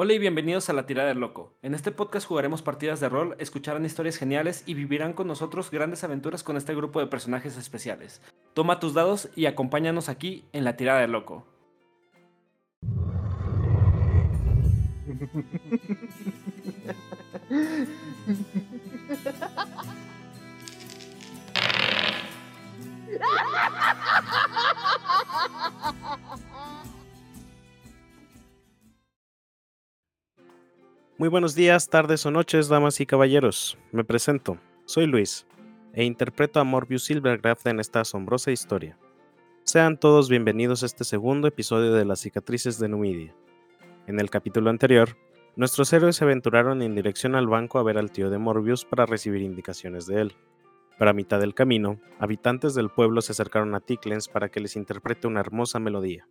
Hola y bienvenidos a La Tirada del Loco. En este podcast jugaremos partidas de rol, escucharán historias geniales y vivirán con nosotros grandes aventuras con este grupo de personajes especiales. Toma tus dados y acompáñanos aquí en La Tirada del Loco. Muy buenos días, tardes o noches, damas y caballeros. Me presento, soy Luis, e interpreto a Morbius Silvergraph en esta asombrosa historia. Sean todos bienvenidos a este segundo episodio de Las cicatrices de Numidia. En el capítulo anterior, nuestros héroes se aventuraron en dirección al banco a ver al tío de Morbius para recibir indicaciones de él. Pero a mitad del camino, habitantes del pueblo se acercaron a Ticklen's para que les interprete una hermosa melodía.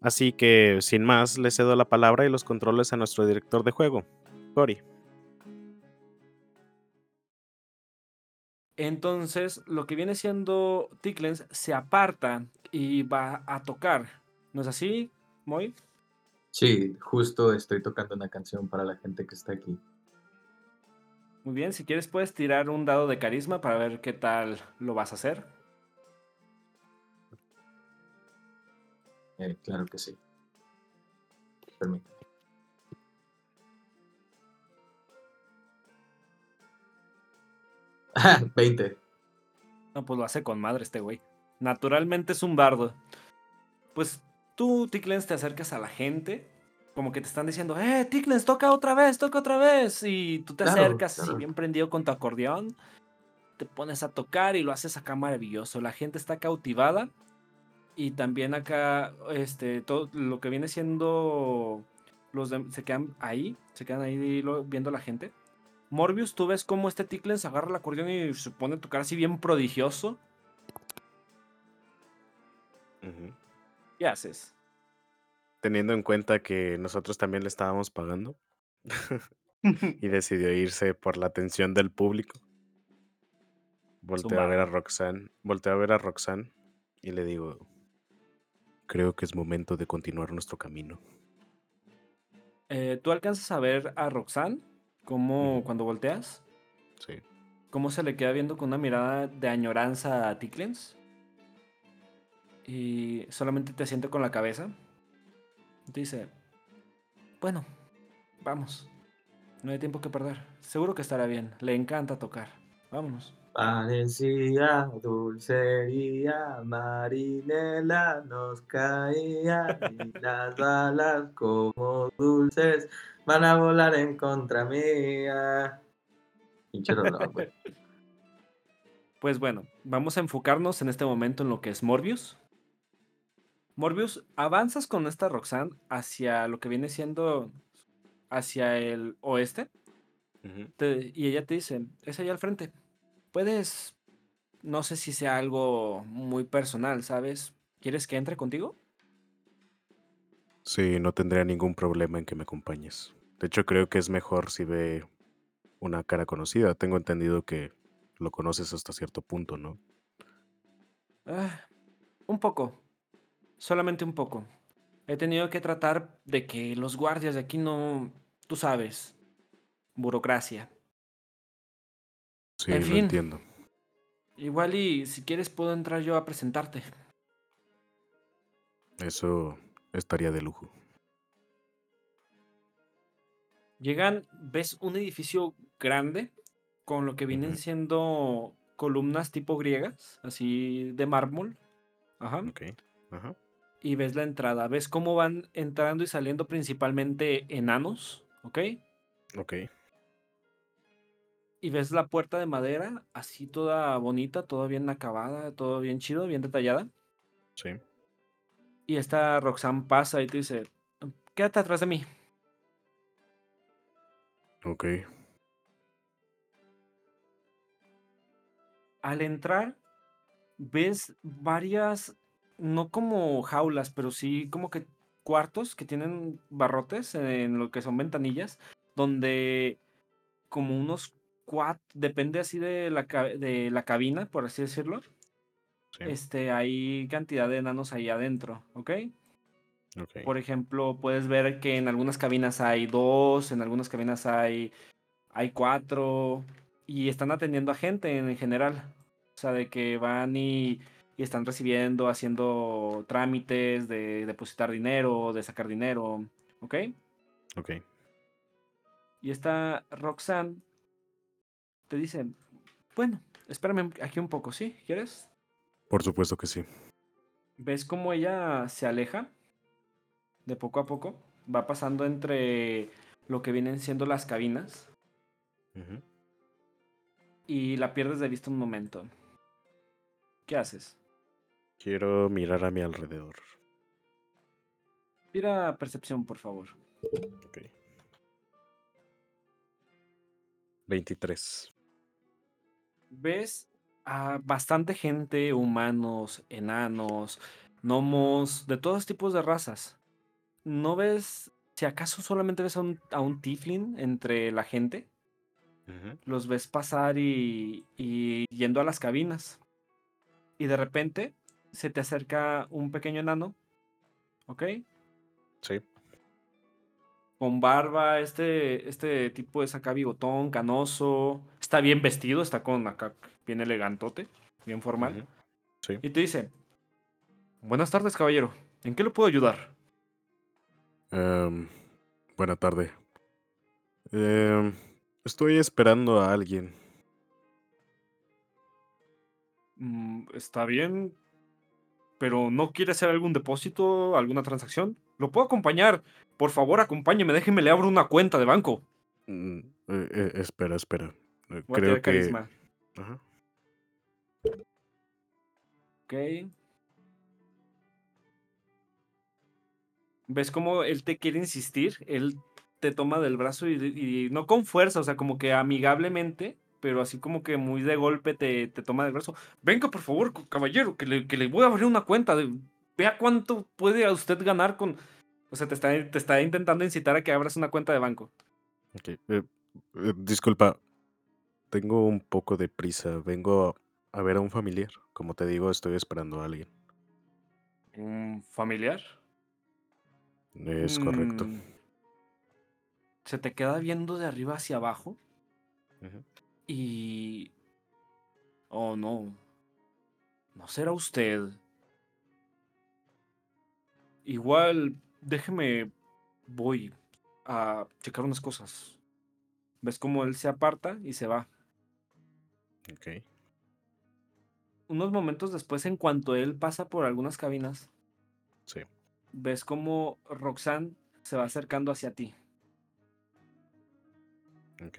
Así que, sin más, le cedo la palabra y los controles a nuestro director de juego, Cory. Entonces, lo que viene siendo Ticklens se aparta y va a tocar. ¿No es así, Moy? Sí, justo estoy tocando una canción para la gente que está aquí. Muy bien, si quieres puedes tirar un dado de carisma para ver qué tal lo vas a hacer. Eh, claro que sí. Permítame. Ah, 20. No, pues lo hace con madre este güey. Naturalmente es un bardo. Pues tú, Ticklens, te acercas a la gente. Como que te están diciendo, eh, Ticklens, toca otra vez, toca otra vez. Y tú te Claro, acercas así claro. bien prendido con tu acordeón. Te pones a tocar y lo haces acá maravilloso. La gente está cautivada. Y también acá, este, todo lo que viene siendo. Los de- se quedan ahí, se quedan ahí lo- viendo a la gente. Morbius, tú ves cómo este Ticklens agarra el acordeón y se pone a tocar así bien prodigioso. ¿Qué haces? Teniendo en cuenta que nosotros también le estábamos pagando y decidió irse por la atención del público. Volteo a ver a. Roxanne, volteo a ver a Roxanne y le digo, creo que es momento de continuar nuestro camino. Eh, ¿Tú alcanzas a ver a Roxanne? Cómo cuando volteas, Sí. cómo se le queda viendo con una mirada de añoranza a Ticklens. Y solamente te siente con la cabeza. Dice, bueno, vamos. No hay tiempo que perder. Seguro que estará bien. Le encanta tocar. Vámonos. Parecía dulcería, Marinela nos caía y las balas como dulces van a volar en contra mía. Pues bueno, vamos a enfocarnos en este momento en lo que es Morbius. Morbius, avanzas con esta Roxanne hacia lo que viene siendo hacia el oeste. Te- y ella te dice, es allá al frente. Puedes, no sé si sea algo muy personal, ¿sabes? ¿Quieres que entre contigo? Sí, no tendría ningún problema en que me acompañes. De hecho, creo que es mejor si ve una cara conocida. Tengo entendido que lo conoces hasta cierto punto, ¿no? Ah, un poco, solamente un poco. He tenido que tratar de que los guardias de aquí no, tú sabes, burocracia. Sí, En lo fin. entiendo. Igual y si quieres puedo entrar yo a presentarte. Eso estaría de lujo. Llegan, ves un edificio grande con lo que vienen siendo columnas tipo griegas, así de mármol. Ajá. Ok. Ajá. Y ves la entrada. Ves cómo van entrando y saliendo principalmente enanos, ¿ok? Ok. Y ves la puerta de madera, así toda bonita, todo bien acabada, todo bien chido, bien detallada. Sí. Y esta Roxanne pasa y te dice, quédate atrás de mí. Ok. Al entrar, ves varias, no como jaulas, pero sí como que cuartos que tienen barrotes en lo que son ventanillas, donde como unos cuatro, depende así de la, de la cabina, por así decirlo, Sí. este, hay cantidad de enanos ahí adentro, ¿ok? Ok. Por ejemplo, puedes ver que en algunas cabinas hay dos, en algunas cabinas hay, hay cuatro, y están atendiendo a gente en general. O sea, de que van y, y están recibiendo, haciendo trámites de depositar dinero, de sacar dinero, ¿ok? Ok. Y esta Roxanne te dice, bueno, espérame aquí un poco, ¿sí? ¿Quieres? Por supuesto que sí. ¿Ves cómo ella se aleja de poco a poco? Va pasando entre lo que vienen siendo las cabinas y la pierdes de vista un momento. ¿Qué haces? Quiero mirar a mi alrededor. Tira percepción, por favor. Ok. 23. Ves a bastante gente, humanos, enanos, gnomos, de todos tipos de razas. ¿No ves, si acaso solamente ves a un, a un tiefling entre la gente? Los ves pasar y, y yendo a las cabinas. Y de repente se te acerca un pequeño enano, ¿ok? Sí. Con barba, este, este tipo es acá bigotón, canoso, está bien vestido, está con acá bien elegantote, bien formal. Sí. Y te dice, buenas tardes caballero, ¿en qué le puedo ayudar? Em, buena tarde. Em, estoy esperando a alguien. "Mm, está bien, pero ¿no quiere hacer algún depósito, alguna transacción? Lo puedo acompañar. Por favor, acompáñeme, déjeme, le abro una cuenta de banco. Mm, eh, eh, espera, espera. Eh, Voy Creo que. carisma. Ajá. Ok. ¿Ves cómo él te quiere insistir? Él te toma del brazo y, y no con fuerza, o sea, como que amigablemente, pero así como que muy de golpe te, te toma del brazo. Venga, por favor, caballero, que le, que le voy a abrir una cuenta. de- vea cuánto puede usted ganar con... O sea, te está, te está intentando incitar a que abras una cuenta de banco. Ok, eh, eh, disculpa, tengo un poco de prisa. Vengo a ver a un familiar. Como te digo, estoy esperando a alguien. ¿Un familiar? Es correcto. Mm. Se te queda viendo de arriba hacia abajo y... Oh, no. No será usted. Igual, déjeme... Voy a checar unas cosas. ¿Ves cómo él se aparta y se va? Ok. Unos momentos después, en cuanto él pasa por algunas cabinas, Sí. ves cómo Roxanne se va acercando hacia ti Ok.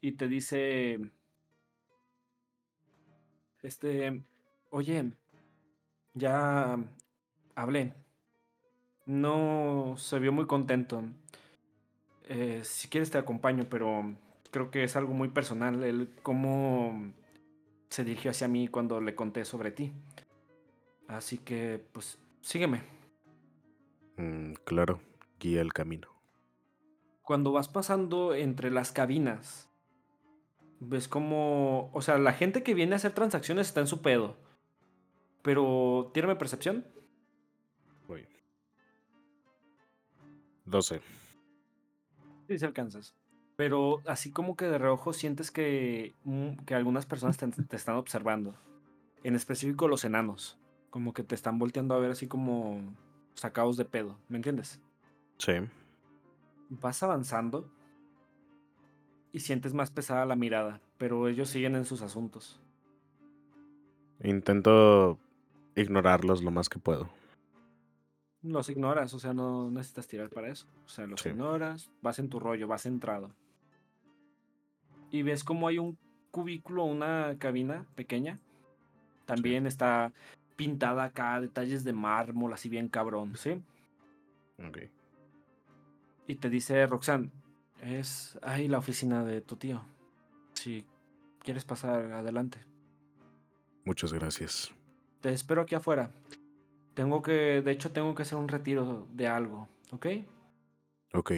y te dice, este, oye, ya hablé. No se vio muy contento. Eh, si quieres te acompaño, pero creo que es algo muy personal el cómo se dirigió hacia mí cuando le conté sobre ti. Así que, pues, sígueme. Mm, claro, guía el camino. Cuando vas pasando entre las cabinas, ves como, o sea, la gente que viene a hacer transacciones está en su pedo. Pero, tírame percepción. 12. Sí, se alcanzas. Pero así como que de reojo sientes que, mm, que algunas personas te, te están observando. En específico los enanos. Como que te están volteando a ver así como sacados de pedo. ¿Me entiendes? Sí. Vas avanzando y sientes más pesada la mirada. Pero ellos siguen en sus asuntos. Intento ignorarlos lo más que puedo. Los ignoras, o sea, no necesitas tirar para eso. O sea, los Sí. ignoras, vas en tu rollo, vas centrado. Y ves como hay un cubículo, una cabina pequeña. También está pintada acá, detalles de mármol, así bien cabrón, ¿sí? Ok. Y te dice Roxanne, es ahí la oficina de tu tío. Si quieres pasar adelante. Muchas gracias. Te espero aquí afuera. Tengo que, de hecho, tengo que hacer un retiro de algo, ¿ok? Ok,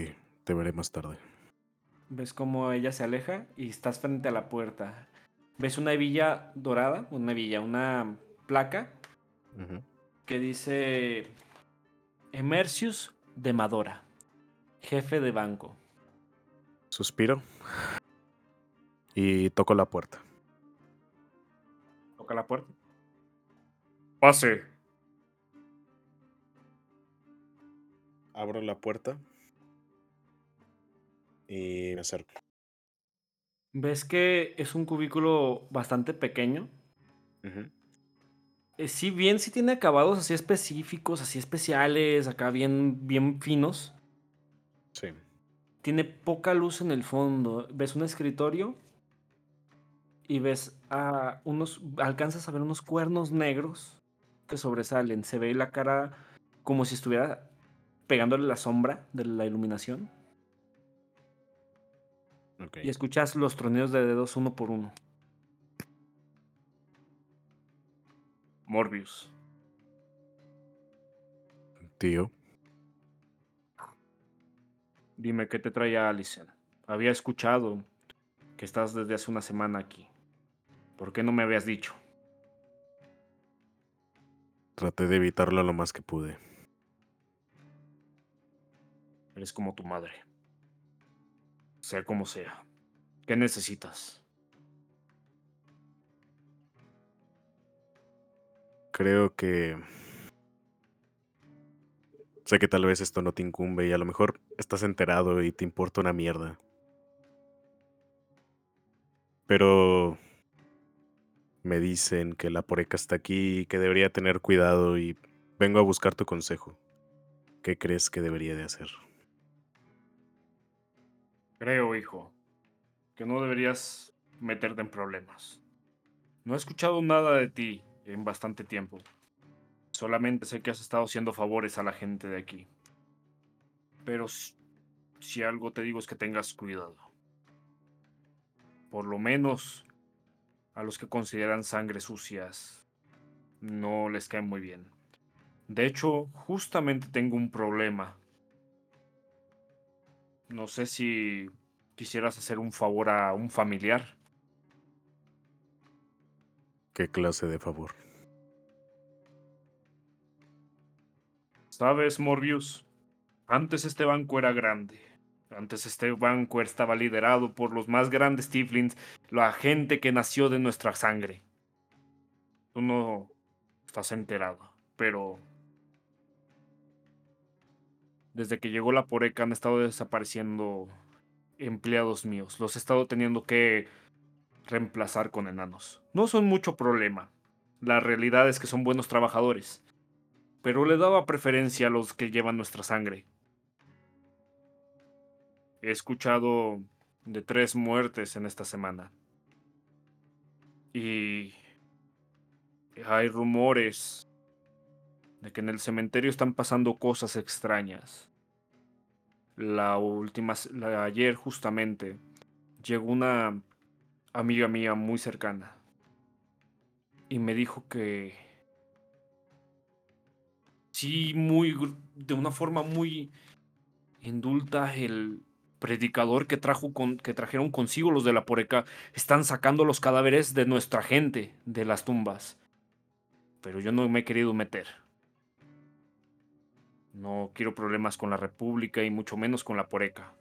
te veré más tarde. Ves cómo ella se aleja y estás frente a la puerta. Ves una hebilla dorada, una hebilla, una placa que dice Emercius de Madora, jefe de banco. Suspiro. Y toco la puerta. Toca la puerta. Pase. Abro la puerta. Y me acerco. Ves que es un cubículo bastante pequeño. Eh, sí, bien, sí tiene acabados así específicos, así especiales, acá bien, bien finos. Sí. Tiene poca luz en el fondo. Ves un escritorio y ves a unos, alcanzas a ver unos cuernos negros que sobresalen. Se ve la cara como si estuviera pegándole la sombra de la iluminación. Y escuchas los tronidos de dedos uno por uno. Morbius. Tío. Dime qué te trae a Allison. Había escuchado que estás desde hace una semana aquí. ¿Por qué no me habías dicho? Traté de evitarlo lo más que pude. Eres como tu madre. Sea como sea. ¿Qué necesitas? Creo que... Sé que tal vez esto no te incumbe y a lo mejor estás enterado y te importa una mierda. Pero... Me dicen que la poreca está aquí y que debería tener cuidado y vengo a buscar tu consejo. ¿Qué crees que debería de hacer? Creo, hijo, que no deberías meterte en problemas. No he escuchado nada de ti en bastante tiempo. Solamente sé que has estado haciendo favores a la gente de aquí. Pero si algo te digo es que tengas cuidado. Por lo menos a los que consideran sangre sucias no les cae muy bien. De hecho, justamente tengo un problema. No sé si quisieras hacer un favor a un familiar. ¿Qué clase de favor? Sabes, Morbius, antes este banco era grande. Antes este banco estaba liderado por los más grandes Tiflins, la gente que nació de nuestra sangre. Tú no estás enterado, pero desde que llegó la Poreca han estado desapareciendo empleados míos. Los he estado teniendo que reemplazar con enanos. No son mucho problema. La realidad es que son buenos trabajadores pero le daba preferencia a los que llevan nuestra sangre. He escuchado de tres muertes en esta semana. Y hay rumores de que en el cementerio están pasando cosas extrañas. La última, ayer justamente, llegó una amiga mía muy cercana y me dijo que sí, muy, de una forma muy indulta, el predicador que trajo que trajeron consigo los de la Poreca están sacando los cadáveres de nuestra gente de las tumbas. Pero yo no me he querido meter. No quiero problemas con la República y mucho menos con la Poreca.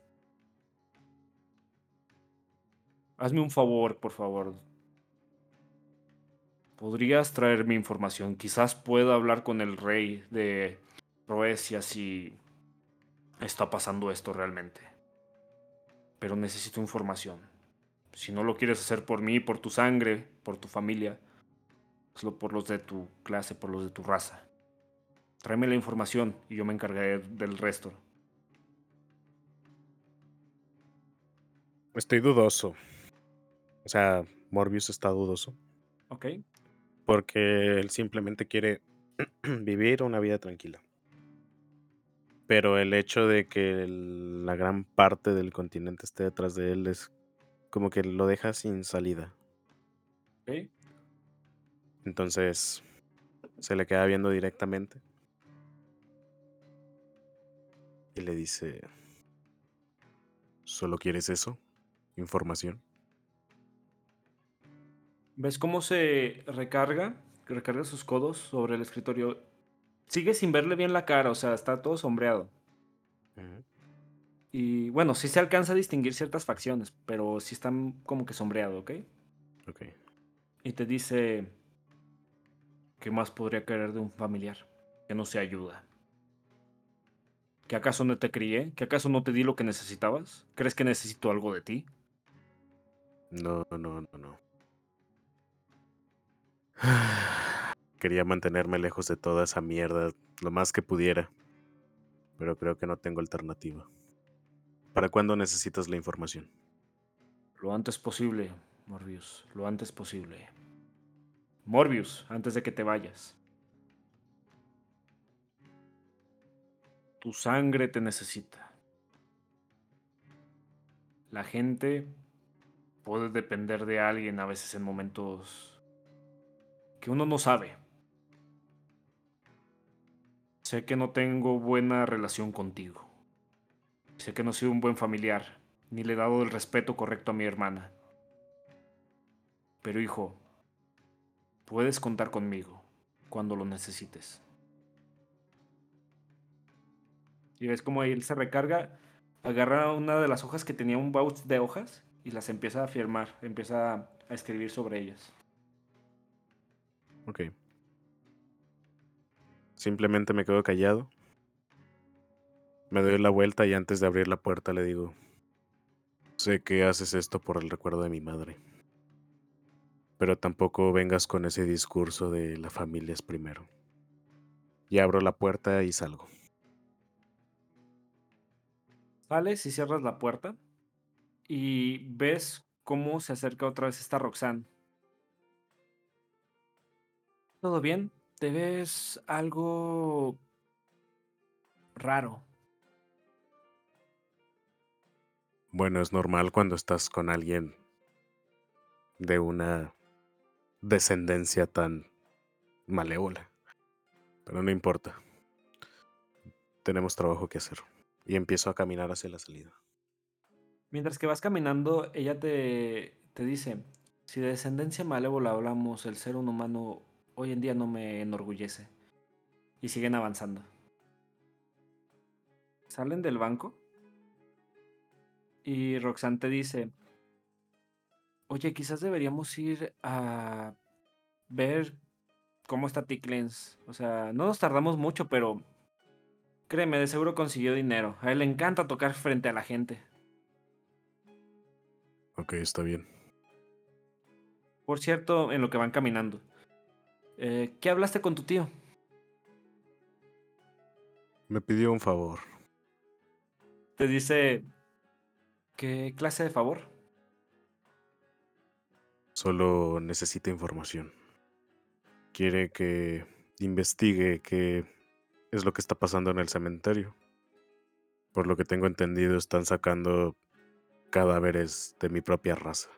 Hazme un favor, por favor. ¿Podrías traerme información? Quizás pueda hablar con el rey de Roesia si está pasando esto realmente. Pero necesito información. Si no lo quieres hacer por mí, por tu sangre, por tu familia, hazlo por los de tu clase, por los de tu raza. Tráeme la información y yo me encargaré del resto. Estoy dudoso. O sea, Morbius está dudoso. ¿Ok? Porque él simplemente quiere vivir una vida tranquila. Pero el hecho de que el- la gran parte del continente esté detrás de él es como que lo deja sin salida. ¿Ok? Entonces se le queda viendo directamente. Y le dice, ¿solo quieres eso? ¿Información? ¿Ves cómo se recarga? Recarga sus codos sobre el escritorio sigue sin verle bien la cara, o sea, está todo sombreado. Y bueno, sí se alcanza a distinguir ciertas facciones, pero sí están como que sombreado, ¿ok? Ok. Y te dice, ¿qué más podría querer de un familiar que no se ayuda? ¿Que acaso no te crié? ¿Que acaso no te di lo que necesitabas? ¿Crees que necesito algo de ti? No, no, no, no. Quería mantenerme lejos de toda esa mierda lo más que pudiera, pero creo que no tengo alternativa. ¿Para cuándo necesitas la información? Lo antes posible, Morbius, lo antes posible. Morbius, antes de que te vayas. Tu sangre te necesita. La gente puede depender de alguien a veces en momentos que uno no sabe. Sé que no tengo buena relación contigo. Sé que no soy un buen familiar, ni le he dado el respeto correcto a mi hermana. Pero hijo, puedes contar conmigo cuando lo necesites. Y ves como él se recarga, agarra una de las hojas que tenía un baúl de hojas y las empieza a firmar, empieza a escribir sobre ellas. Ok. Simplemente me quedo callado. Me doy la vuelta y antes de abrir la puerta le digo, sé que haces esto por el recuerdo de mi madre. Pero tampoco vengas con ese discurso de la familia es primero. Y abro la puerta y salgo. Sales y cierras la puerta y ves cómo se acerca otra vez esta Roxanne. ¿Todo bien? Te ves algo raro. Bueno, es normal cuando estás con alguien de una descendencia tan malévola. Pero no importa. Tenemos trabajo que hacer. Y empiezo a caminar hacia la salida. Mientras que vas caminando, ella te, te dice, si de descendencia malévola hablamos, el ser un humano hoy en día no me enorgullece. Y siguen avanzando. Salen del banco y Roxanne te dice, oye, quizás deberíamos ir a ver cómo está Ticklenz. O sea, no nos tardamos mucho, pero créeme, de seguro consiguió dinero. A él le encanta tocar frente a la gente. Ok, está bien. Por cierto, en lo que van caminando, eh, ¿qué hablaste con tu tío? Me pidió un favor. Te dice, ¿qué clase de favor? Solo necesita información. Quiere que investigue qué es lo que está pasando en el cementerio. Por lo que tengo entendido, están sacando cadáveres de mi propia raza.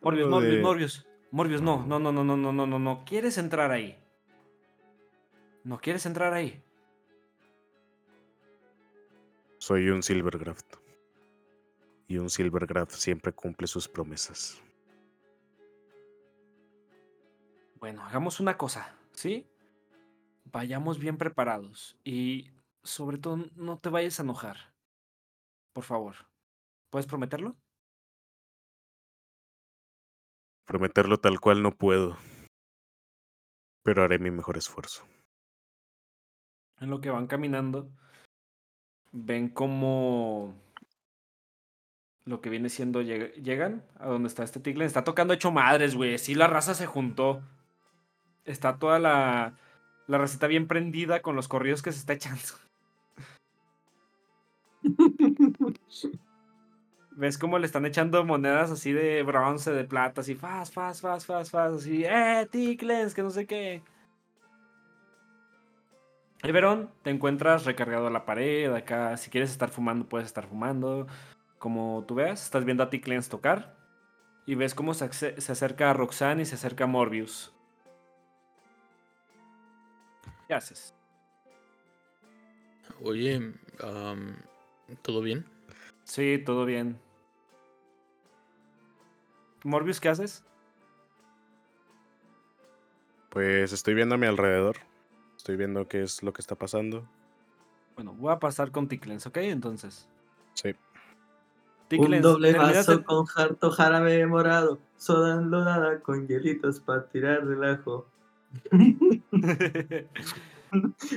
Morbius, Morbius, de- Morbius. Morbius, no, no, no, no, no, no, no, no, no. ¿Quieres entrar ahí? ¿No quieres entrar ahí? Soy un Silvergraft. Y un Silvergraft siempre cumple sus promesas. Bueno, hagamos una cosa, ¿sí? Vayamos bien preparados y sobre todo no te vayas a enojar. Por favor. ¿Puedes prometerlo? Prometerlo tal cual no puedo. Pero haré mi mejor esfuerzo. En lo que van caminando, ven como lo que viene siendo lleg- llegan a donde está este tigre. Está tocando hecho madres, güey. Sí, la raza se juntó. Está toda la, la receta bien prendida con los corridos que se está echando. ¿Ves cómo le están echando monedas así de bronce, de plata, así, fast, fast, fast, fast, fast, así, eh, Ticlens, que no sé qué. Y Verón, te encuentras recargado a la pared, acá, si quieres estar fumando, puedes estar fumando. Como tú veas, estás viendo a Ticlens tocar. Y ves cómo se, se acerca a Roxanne y se acerca a Morbius. ¿Qué haces? Oye, ¿todo bien? Sí, todo bien. Morbius, ¿qué haces? Pues estoy viendo a mi alrededor. Estoy viendo qué es lo que está pasando. Bueno, voy a pasar con Ticlens, ¿ok? Entonces. Sí. Un Ticlens, doble terminas vaso con harto jarabe morado, soda enlodada con hielitos para tirar relajo.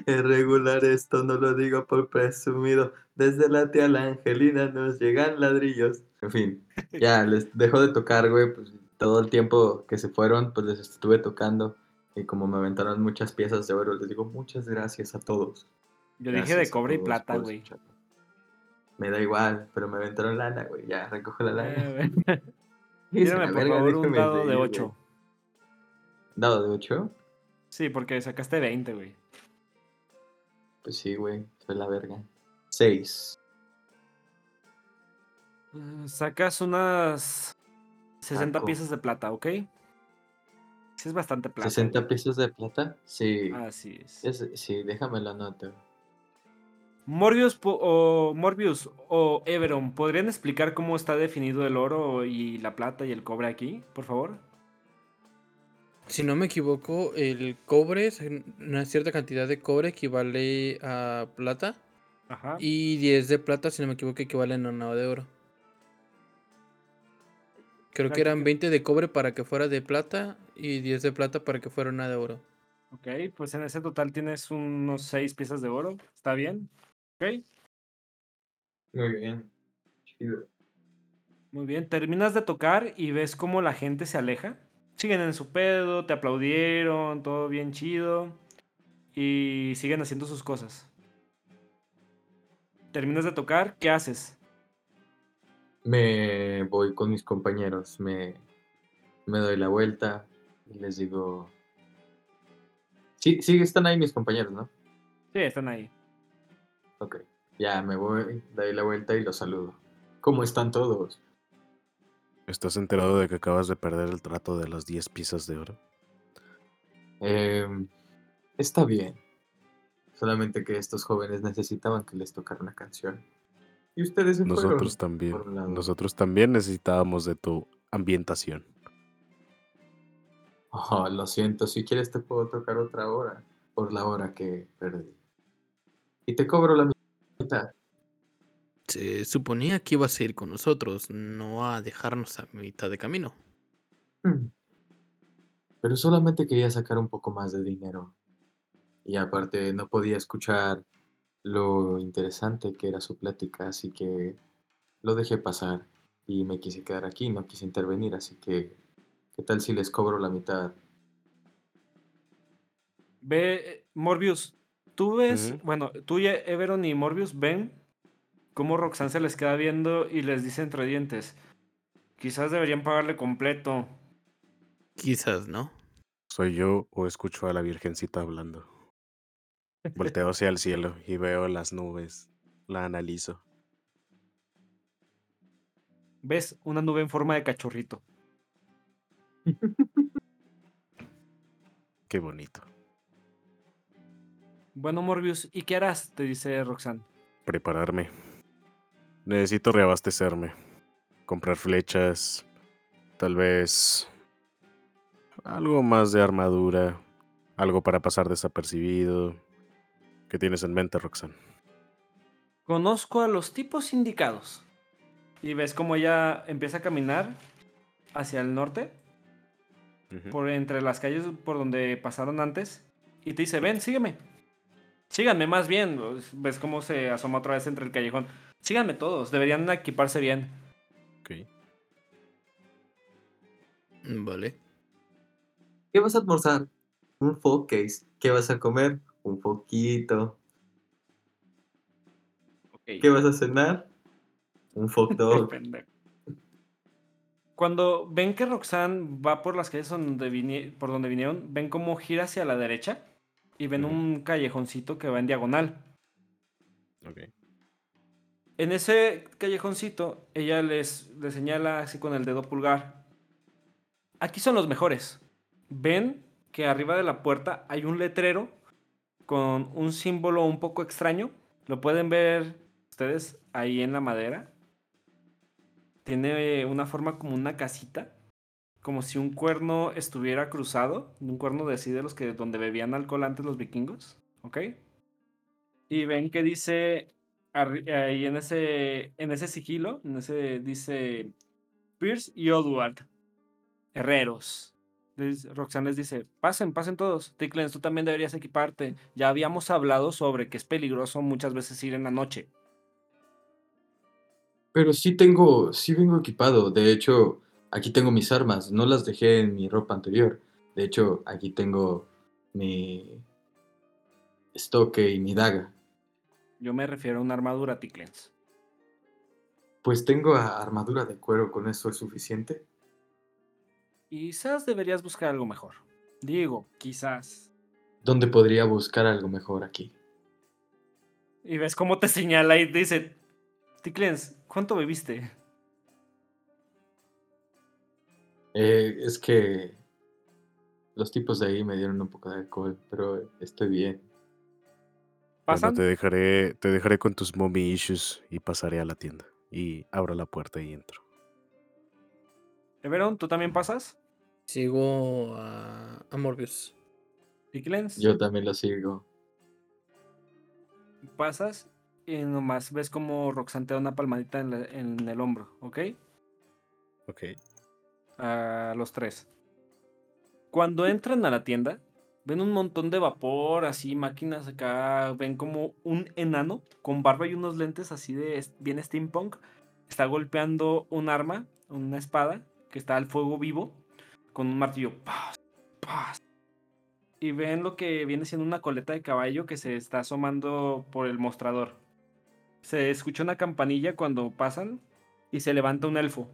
Es regular esto, no lo digo por presumido. Desde la tía la Angelina nos llegan ladrillos. En fin, ya les dejo de tocar, güey. Pues todo el tiempo que se fueron, pues les estuve tocando. Y como me aventaron muchas piezas de oro, les digo muchas gracias a todos. Yo dije de cobre y plata, güey. Me da igual, pero me aventaron lana, güey. Ya, recoge la lana. Eh, la por favor, un dado de reír, güey. 8. ¿Dado de 8? Sí, porque sacaste 20, güey. Pues sí, güey. Soy la verga. 6. Eh, Sacas unas 60 Saco. piezas de plata, ¿ok? Sí, es bastante plata. ¿60 güey. piezas de plata? Sí. Así es. Es- sí, déjame la nota. Morbius o Morbius o Everon, ¿podrían explicar cómo está definido el oro y la plata y el cobre aquí, por favor? Si no me equivoco, el cobre, es una cierta cantidad de cobre equivale a plata. Ajá. Y 10 de plata, si no me equivoco, equivalen a una de oro. Creo que eran 20 de cobre para que fuera de plata y 10 de plata para que fuera una de oro. Ok, pues en ese total tienes unos 6 piezas de oro. ¿Está bien? Ok, Muy bien. Chido. muy bien. Terminas de tocar y ves cómo la gente se aleja. Siguen en su pedo, te aplaudieron, todo bien chido. Y siguen haciendo sus cosas. Terminas de tocar, ¿qué haces? Me voy con mis compañeros. Me, me doy la vuelta y les digo. Sí, sí, están ahí mis compañeros, ¿no? Sí, están ahí. Ok. Ya me voy, doy la vuelta y los saludo. ¿Cómo están todos? ¿Estás enterado de que acabas de perder el trato de las 10 piezas de oro? Em, está bien. Solamente que estos jóvenes necesitaban que les tocara una canción. Y ustedes se fueron. Nosotros también. por un lado. Nosotros también necesitábamos de tu ambientación. Oh, lo siento, si quieres te puedo tocar otra hora. Por la hora que perdí. Y te cobro la mitad. Se suponía que ibas a ir con nosotros, no a dejarnos a mitad de camino. Hmm. Pero solamente quería sacar un poco más de dinero. Y aparte no podía escuchar lo interesante que era su plática, así que lo dejé pasar y me quise quedar aquí, no quise intervenir, así que ¿qué tal si les cobro la mitad? Ve, eh, Morbius, tú ves, bueno, tú y Everon y Morbius ven cómo Roxanne se les queda viendo y les dice entre dientes, quizás deberían pagarle completo. Quizás, ¿no? ¿Soy yo o escucho a la Virgencita hablando? Volteo hacia el cielo y veo las nubes. La analizo. Ves una nube en forma de cachorrito. Qué bonito. Bueno, Morbius, ¿y qué harás? Te dice Roxanne. Prepararme. Necesito reabastecerme. Comprar flechas. Tal vez... Algo más de armadura. Algo para pasar desapercibido. ¿Qué tienes en mente, Roxanne? Conozco a los tipos indicados. Y ves cómo ella empieza a caminar hacia el norte, por entre las calles por donde pasaron antes, y te dice, ven, sígueme. Síganme más bien. Ves cómo se asoma otra vez entre el callejón. Síganme todos, deberían equiparse bien. Ok. Vale. ¿Qué vas a almorzar? Un case. ¿Qué vas a comer? Un foquito. ¿Qué vas a cenar? Un folk dog. Cuando ven que Roxanne va por las calles donde vine- por donde vinieron, ven cómo gira hacia la derecha y ven un callejoncito que va en diagonal. Ok. En ese callejoncito, ella les, les señala así con el dedo pulgar. Aquí son los mejores. Ven que arriba de la puerta hay un letrero con un símbolo un poco extraño. Lo pueden ver ustedes ahí en la madera. Tiene una forma como una casita. como si un cuerno estuviera cruzado, un cuerno de así de los que donde bebían alcohol antes los vikingos, ¿ok? Y ven que dice ahí en ese en ese sigilo, en ese dice Pierce y Odward, herreros. Les- Roxanne les dice, pasen, pasen todos. Ticklenz, tú también deberías equiparte. Ya habíamos hablado sobre que es peligroso muchas veces ir en la noche. Pero sí tengo, sí vengo equipado. De hecho, aquí tengo mis armas. No las dejé en mi ropa anterior. De hecho, aquí tengo mi estoque y mi daga. Yo me refiero a una armadura, Ticklenz. Pues tengo armadura de cuero, ¿con eso es suficiente? Quizás deberías buscar algo mejor. Digo, quizás. ¿Dónde podría buscar algo mejor aquí? Y ves cómo te señala y dice, Ticklenz, ¿cuánto bebiste? Eh, es que los tipos de ahí me dieron un poco de alcohol, pero estoy bien. Te dejaré, te dejaré con tus mommy issues y pasaré a la tienda. Y abro la puerta y entro. Everon, ¿tú también pasas? Sigo a, a Morbius. Ticklenz, Yo también lo sigo. pasas y nomás ves como Roxanne te da una palmadita en, la- en el hombro, ¿ok? Ok. a los tres. Cuando entran a la tienda, ven un montón de vapor, así máquinas acá, ven como un enano con barba y unos lentes así de bien steampunk. Está golpeando un arma, una espada, que está al fuego vivo, con un martillo. ¡Paz! ¡Paz! Y ven lo que viene siendo una coleta de caballo que se está asomando por el mostrador. Se escucha una campanilla cuando pasan y se levanta un elfo.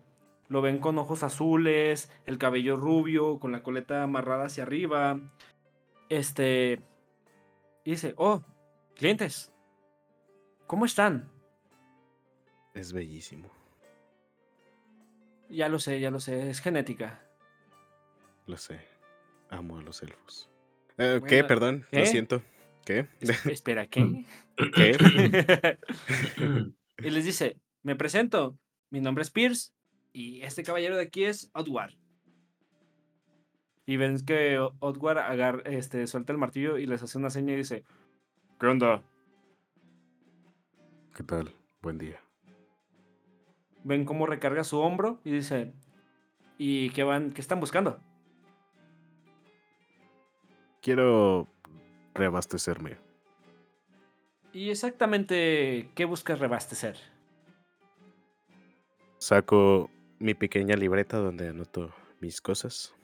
Lo ven con ojos azules, el cabello rubio, con la coleta amarrada hacia arriba. Este. Y dice: Oh, clientes. ¿Cómo están? Es bellísimo. Ya lo sé, ya lo sé, es genética. Lo sé. Amo a los elfos. Eh, ¿Qué? Perdón. ¿qué? Lo siento. ¿Qué? Es- espera, ¿qué? ¿Qué? y les dice: Me presento. Mi nombre es Pierce. Y este caballero de aquí es Odward. Y ven que O- Odward agar- este, suelta el martillo y les hace una seña y dice: ¿Qué onda? ¿Qué tal? Buen día. ven cómo recarga su hombro y dice, ¿y qué van, qué están buscando? Quiero reabastecerme. Y exactamente, ¿qué buscas reabastecer? Saco mi pequeña libreta donde anoto mis cosas.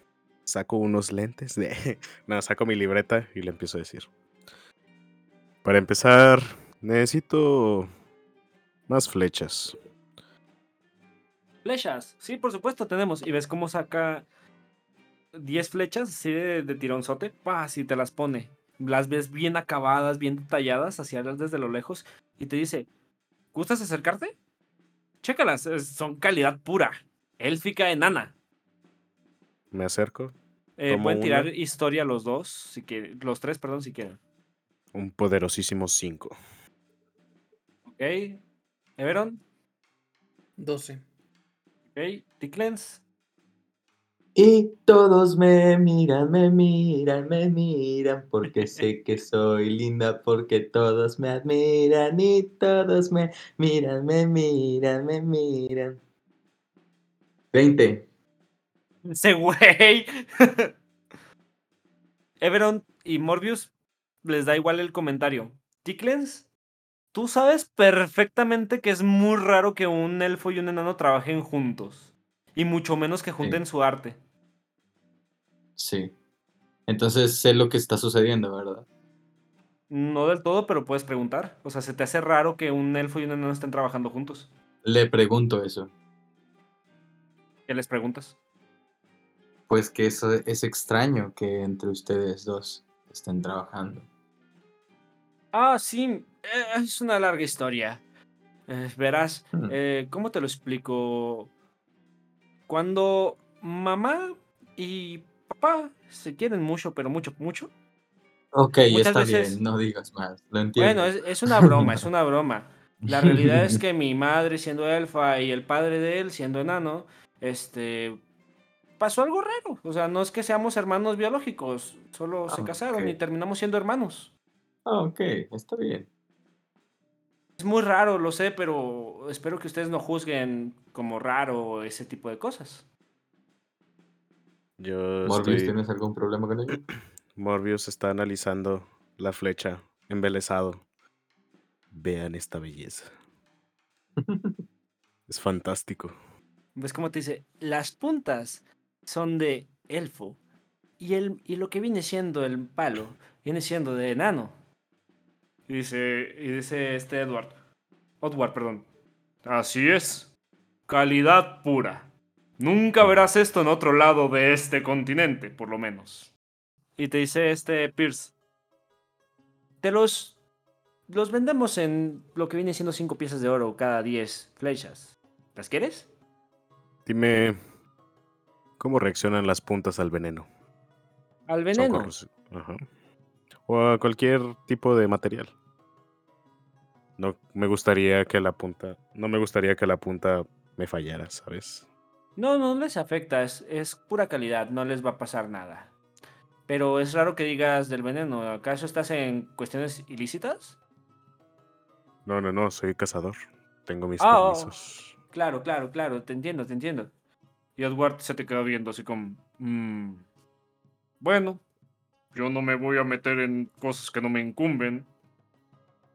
Saco unos lentes de... No, saco mi libreta y le empiezo a decir. Para empezar, necesito más flechas. Flechas, sí, por supuesto, tenemos. Y ves cómo saca 10 flechas así de, tironzote, ¡paz! y te las pone. Las ves bien acabadas, bien detalladas, hacia desde lo lejos, y te dice, ¿gustas acercarte? Chécalas, son calidad pura, élfica enana. Me acerco. Eh, pueden tirar historia los dos, si quieren, los tres, perdón, si quieren. Un poderosísimo 5. ¿Ok? Everon, 12. ¿ok? Ticklenz, Y todos me miran, me miran, me miran, porque sé que soy linda, porque todos me admiran y todos me miran, me miran, me miran. 20. Ese güey. Everon y Morbius les da igual el comentario. Ticklenz, tú sabes perfectamente que es muy raro que un elfo y un enano trabajen juntos. Y mucho menos que junten su arte. Sí. Entonces sé lo que está sucediendo, ¿verdad? No del todo, pero puedes preguntar. O sea, ¿se te hace raro que un elfo y un enano estén trabajando juntos? Le pregunto eso. ¿Qué les preguntas? Pues que eso es extraño que entre ustedes dos estén trabajando. Ah, sí, eh, es una larga historia. Eh, verás, Hmm. eh, ¿cómo te lo explico? Cuando mamá y papá se quieren mucho, pero mucho, mucho. Ok, está veces- bien, no digas más, lo entiendo. Bueno, es, es una broma, es una broma. La realidad es que mi madre siendo elfa y el padre de él siendo enano, este, pasó algo raro. O sea, no es que seamos hermanos biológicos, solo se Ah, casaron y terminamos siendo hermanos. Ah, ok, está bien. Es muy raro, lo sé, pero espero que ustedes no juzguen como raro ese tipo de cosas. Yo Morbius, estoy... ¿tienes algún problema con ello? Morbius está analizando la flecha, embelesado. Vean esta belleza. Es fantástico. ¿Ves cómo te dice? Las puntas son de elfo y, el, y lo que viene siendo el palo viene siendo de enano. Y dice, y dice este Edward. Edward, perdón. Así es. Calidad pura. Nunca verás esto en otro lado de este continente, por lo menos. Y te dice este Pierce. Te los. Los vendemos en lo que viene siendo 5 piezas de oro cada 10 flechas. ¿Las quieres? Dime, ¿cómo reaccionan las puntas al veneno? Al veneno. Ajá. O a cualquier tipo de material. No me gustaría que la punta, no me gustaría que la punta me fallara, ¿sabes? No, no les afecta, es, es pura calidad, no les va a pasar nada. Pero es raro que digas del veneno, ¿acaso estás en cuestiones ilícitas? No, no, no, soy cazador. Tengo mis Ah, oh. permisos. Claro, claro, claro, te entiendo, te entiendo. Y Edward se te queda viendo así como... "Mm, bueno, yo no me voy a meter en cosas que no me incumben.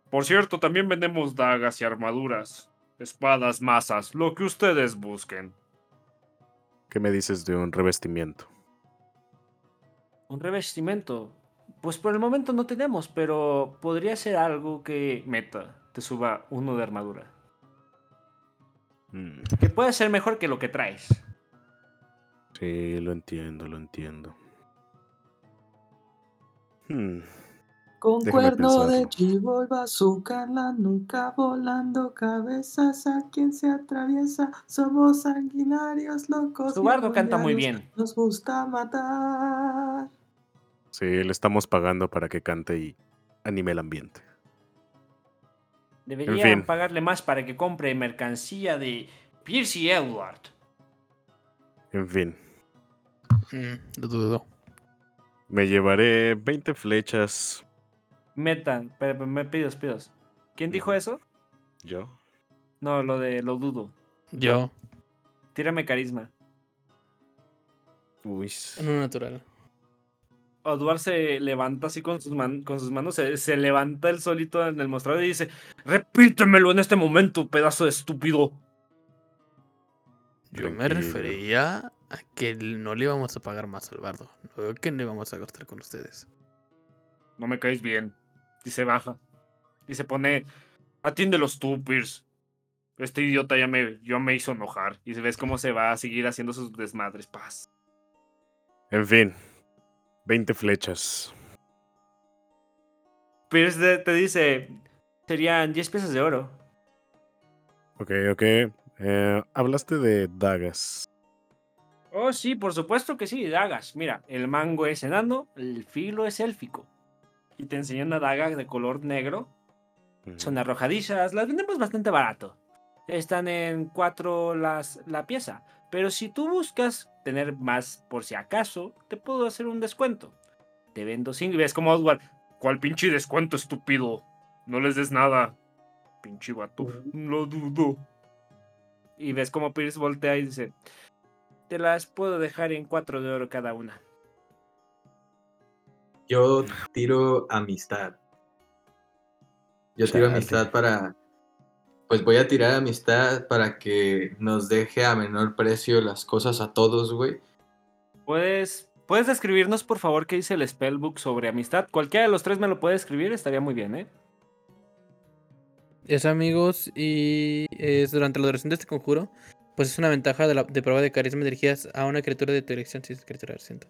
Por cierto, también vendemos dagas y armaduras, espadas, masas, lo que ustedes busquen. ¿Qué me dices de un revestimiento? Un revestimiento. Pues por el momento no tenemos, pero podría ser algo que meta te suba uno de armadura. Mm, Que puede ser mejor que lo que traes. Sí, lo entiendo, lo entiendo. Hmm, Con Déjame cuerno de chivo y bazooka en la nuca, volando cabezas a quien se atraviesa. Somos sanguinarios, locos. Bardo canta muy bien. Nos gusta matar. Sí, le estamos pagando para que cante y anime el ambiente. Deberían fin. pagarle más para que compre mercancía de Pierce y Edward. En fin, Mm, lo dudo. me llevaré 20 flechas. Metan, pero me pidos, pidos. ¿Quién dijo eso? ¿Yo? No, lo de lo dudo. Yo, Tírame carisma. Uy. en un natural. Edward se levanta así con sus, man- con sus manos, se, se levanta el solito en el mostrador y dice, repítemelo en este momento, pedazo de estúpido. Yo me refería a que no le íbamos a pagar más al bardo. No que no íbamos a gastar con ustedes. No me caes bien. Y se baja. Y se pone, atiéndelos tú, Pierce. Este idiota ya me, ya me hizo enojar. Y ves cómo se va a seguir haciendo sus desmadres. Paz. En fin, 20 flechas. Pierce de- te dice, serían 10 piezas de oro. Ok, ok. Eh, hablaste de dagas. Oh, sí, por supuesto que sí, dagas. Mira, el mango es enano, el filo es élfico. Y te enseñan una daga de color negro. Son arrojadizas, las vendemos bastante barato. Están en 4 las, la pieza. Pero si tú buscas tener más por si acaso, te puedo hacer un descuento. Te vendo 5 y ves como Oswald. ¿Cuál pinche descuento, estúpido? No les des nada. Pinche vato. Lo dudo. Y ves como Pierce voltea y dice: Te las puedo dejar en 4 de oro cada una. Yo tiro amistad. Yo tiro amistad para. Pues voy a tirar amistad para que nos deje a menor precio las cosas a todos, güey. ¿Puedes, ¿Puedes describirnos, por favor, qué dice el spellbook sobre amistad? Cualquiera de los tres me lo puede escribir, estaría muy bien, ¿eh? Es amigos y es durante la duración de este conjuro. Pues es una ventaja de, la, de prueba de carisma dirigidas a una criatura de tu elección. Si es criatura de siento.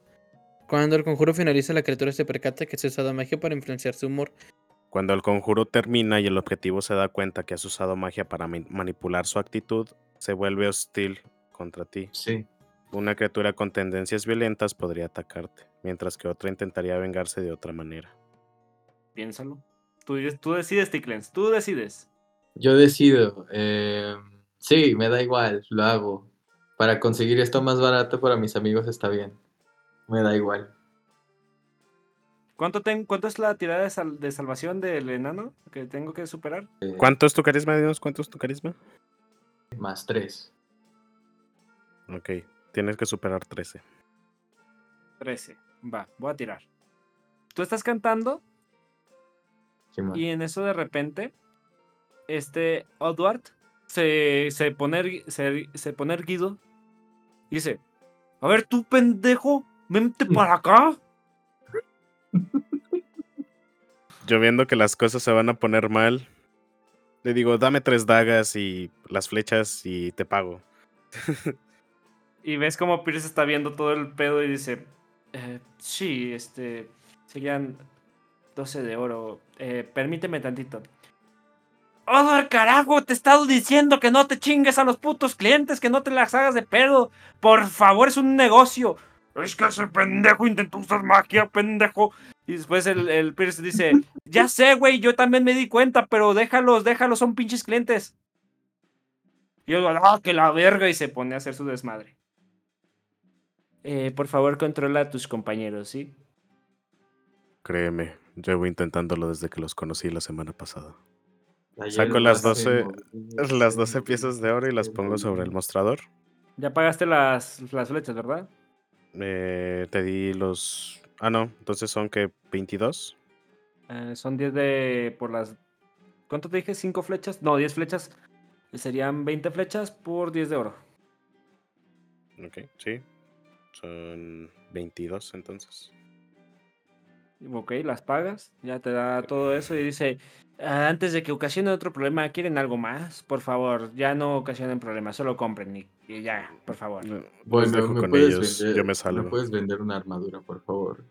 Cuando el conjuro finaliza, la criatura se percata que se ha usado magia para influenciar su humor. Cuando el conjuro termina y el objetivo se da cuenta que has usado magia para manipular su actitud, se vuelve hostil contra ti. Sí. Una criatura con tendencias violentas podría atacarte, mientras que otra intentaría vengarse de otra manera. Piénsalo. Tú, tú decides, Ticklens, tú decides. Yo decido. eh, sí, me da igual, lo hago. Para conseguir esto más barato para mis amigos está bien. Me da igual. ¿Cuánto, ten- ¿Cuánto es la tirada de, sal- de salvación del enano que tengo que superar? Eh, ¿Cuánto es tu carisma? Dinos, ¿cuánto es tu carisma? Más tres. Ok, tienes que superar 13. 13. Va, voy a tirar. Tú estás cantando Simón. y en eso de repente, este Edward se, se pone, ergui- se, se pone erguido y dice, a ver tú pendejo, vente para acá. Yo viendo que las cosas se van a poner mal, le digo, dame tres dagas y las flechas y te pago. Y ves como Pierce está viendo todo el pedo y dice, "Eh, sí, este, serían 12 de oro. Eh, permíteme tantito. ¡Oh, carajo! Te he estado diciendo que no te chingues a los putos clientes, que no te las hagas de pedo. Por favor, es un negocio. Es que ese pendejo intentó usar magia, pendejo. Y después el, el Pierce dice, ya sé, güey, yo también me di cuenta, pero déjalos, déjalos, son pinches clientes. Y yo, ah, que la verga, y se pone a hacer su desmadre. Eh, por favor, controla a tus compañeros, ¿sí? Créeme, llevo intentándolo desde que los conocí la semana pasada. Ayer Saco las más se 12 movió, Las se 12 piezas de oro y las pongo sobre el mostrador. Ya pagaste las, las flechas, ¿verdad? Eh, te di los... Ah, no, entonces son que 22. Eh, son 10 de... por las... ¿Cuánto te dije? ¿5 flechas? No, 10 flechas. Serían 20 flechas por 10 de oro. Ok, sí. Son 22 entonces. Ok, las pagas, ya te da todo eso y dice, "Ah, antes de que ocasione otro problema, ¿quieren algo más? Por favor, ya no ocasionen problemas, solo compren y, y ya, por favor. Bueno, dejo ¿me con puedes ellos, vender? yo me ¿Me salgo. puedes vender una armadura, por favor?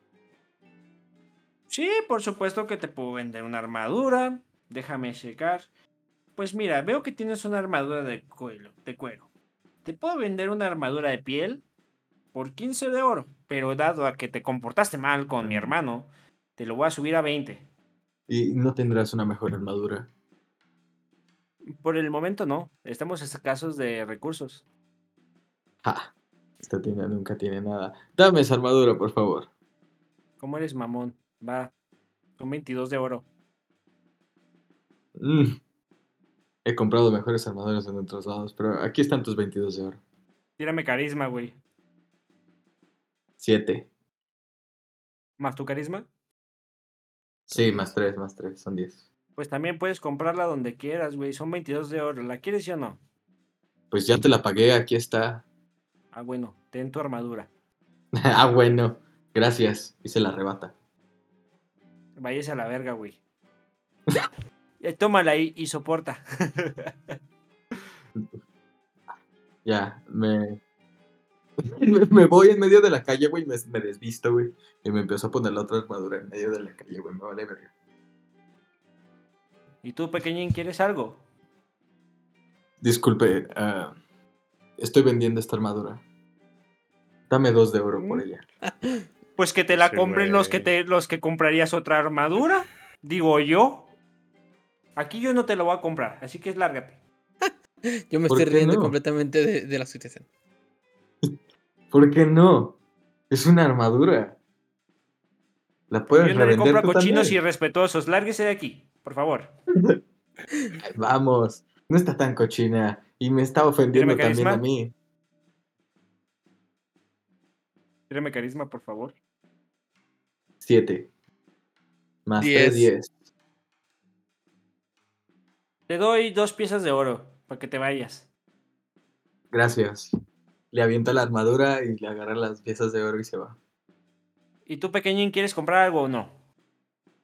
Sí, por supuesto que te puedo vender una armadura. Déjame checar. Pues mira, veo que tienes una armadura de cuero, de cuero. Te puedo vender una armadura de piel por 15 de oro, pero dado a que te comportaste mal con mi hermano, te lo voy a subir a 20. Y no tendrás una mejor armadura. Por el momento no, estamos escasos de recursos. Ja. Esta tienda nunca tiene nada. Dame esa armadura, por favor. ¿Cómo eres mamón? Va, son 22 de oro. Mm. He comprado mejores armaduras en otros lados, pero aquí están tus 22 de oro. Tírame carisma, güey. 7. ¿Más tu carisma? Sí, más 3, más 3, son 10. Pues también puedes comprarla donde quieras, güey. Son 22 de oro. ¿La quieres sí o no? Pues ya te la pagué, aquí está. Ah, bueno, ten tu armadura. ah, bueno. Gracias. Y se la arrebata. Váyase a la verga, güey. Eh, Tómala ahí y soporta. Ya, me... me- voy en medio de la calle, güey, me, me desvisto, güey. Y me empiezo a poner la otra armadura en medio de la calle, güey. Me vale verga. ¿Y tú, pequeñín, quieres algo? Disculpe, ah, estoy vendiendo esta armadura. Dame dos de oro por Mm. ella. Pues que te la Sí, compren los que te, los que comprarías otra armadura. Digo yo. Aquí yo no te lo voy a comprar, así que es lárgate. Yo me ¿Por estoy riendo no? completamente de, de la situación. ¿Por qué no? Es una armadura. La puedes Yo no le compro a cochinos también. irrespetuosos. Lárguese de aquí, por favor. Ay, Vamos, no está tan cochina. Y me está ofendiendo también a mí. Tírame carisma, por favor. Siete. Más Diez. tres, diez. Te doy dos piezas de oro para que te vayas. Gracias. Le avienta la armadura y le agarra las piezas de oro y se va. ¿Y tú, pequeñín, quieres comprar algo o no?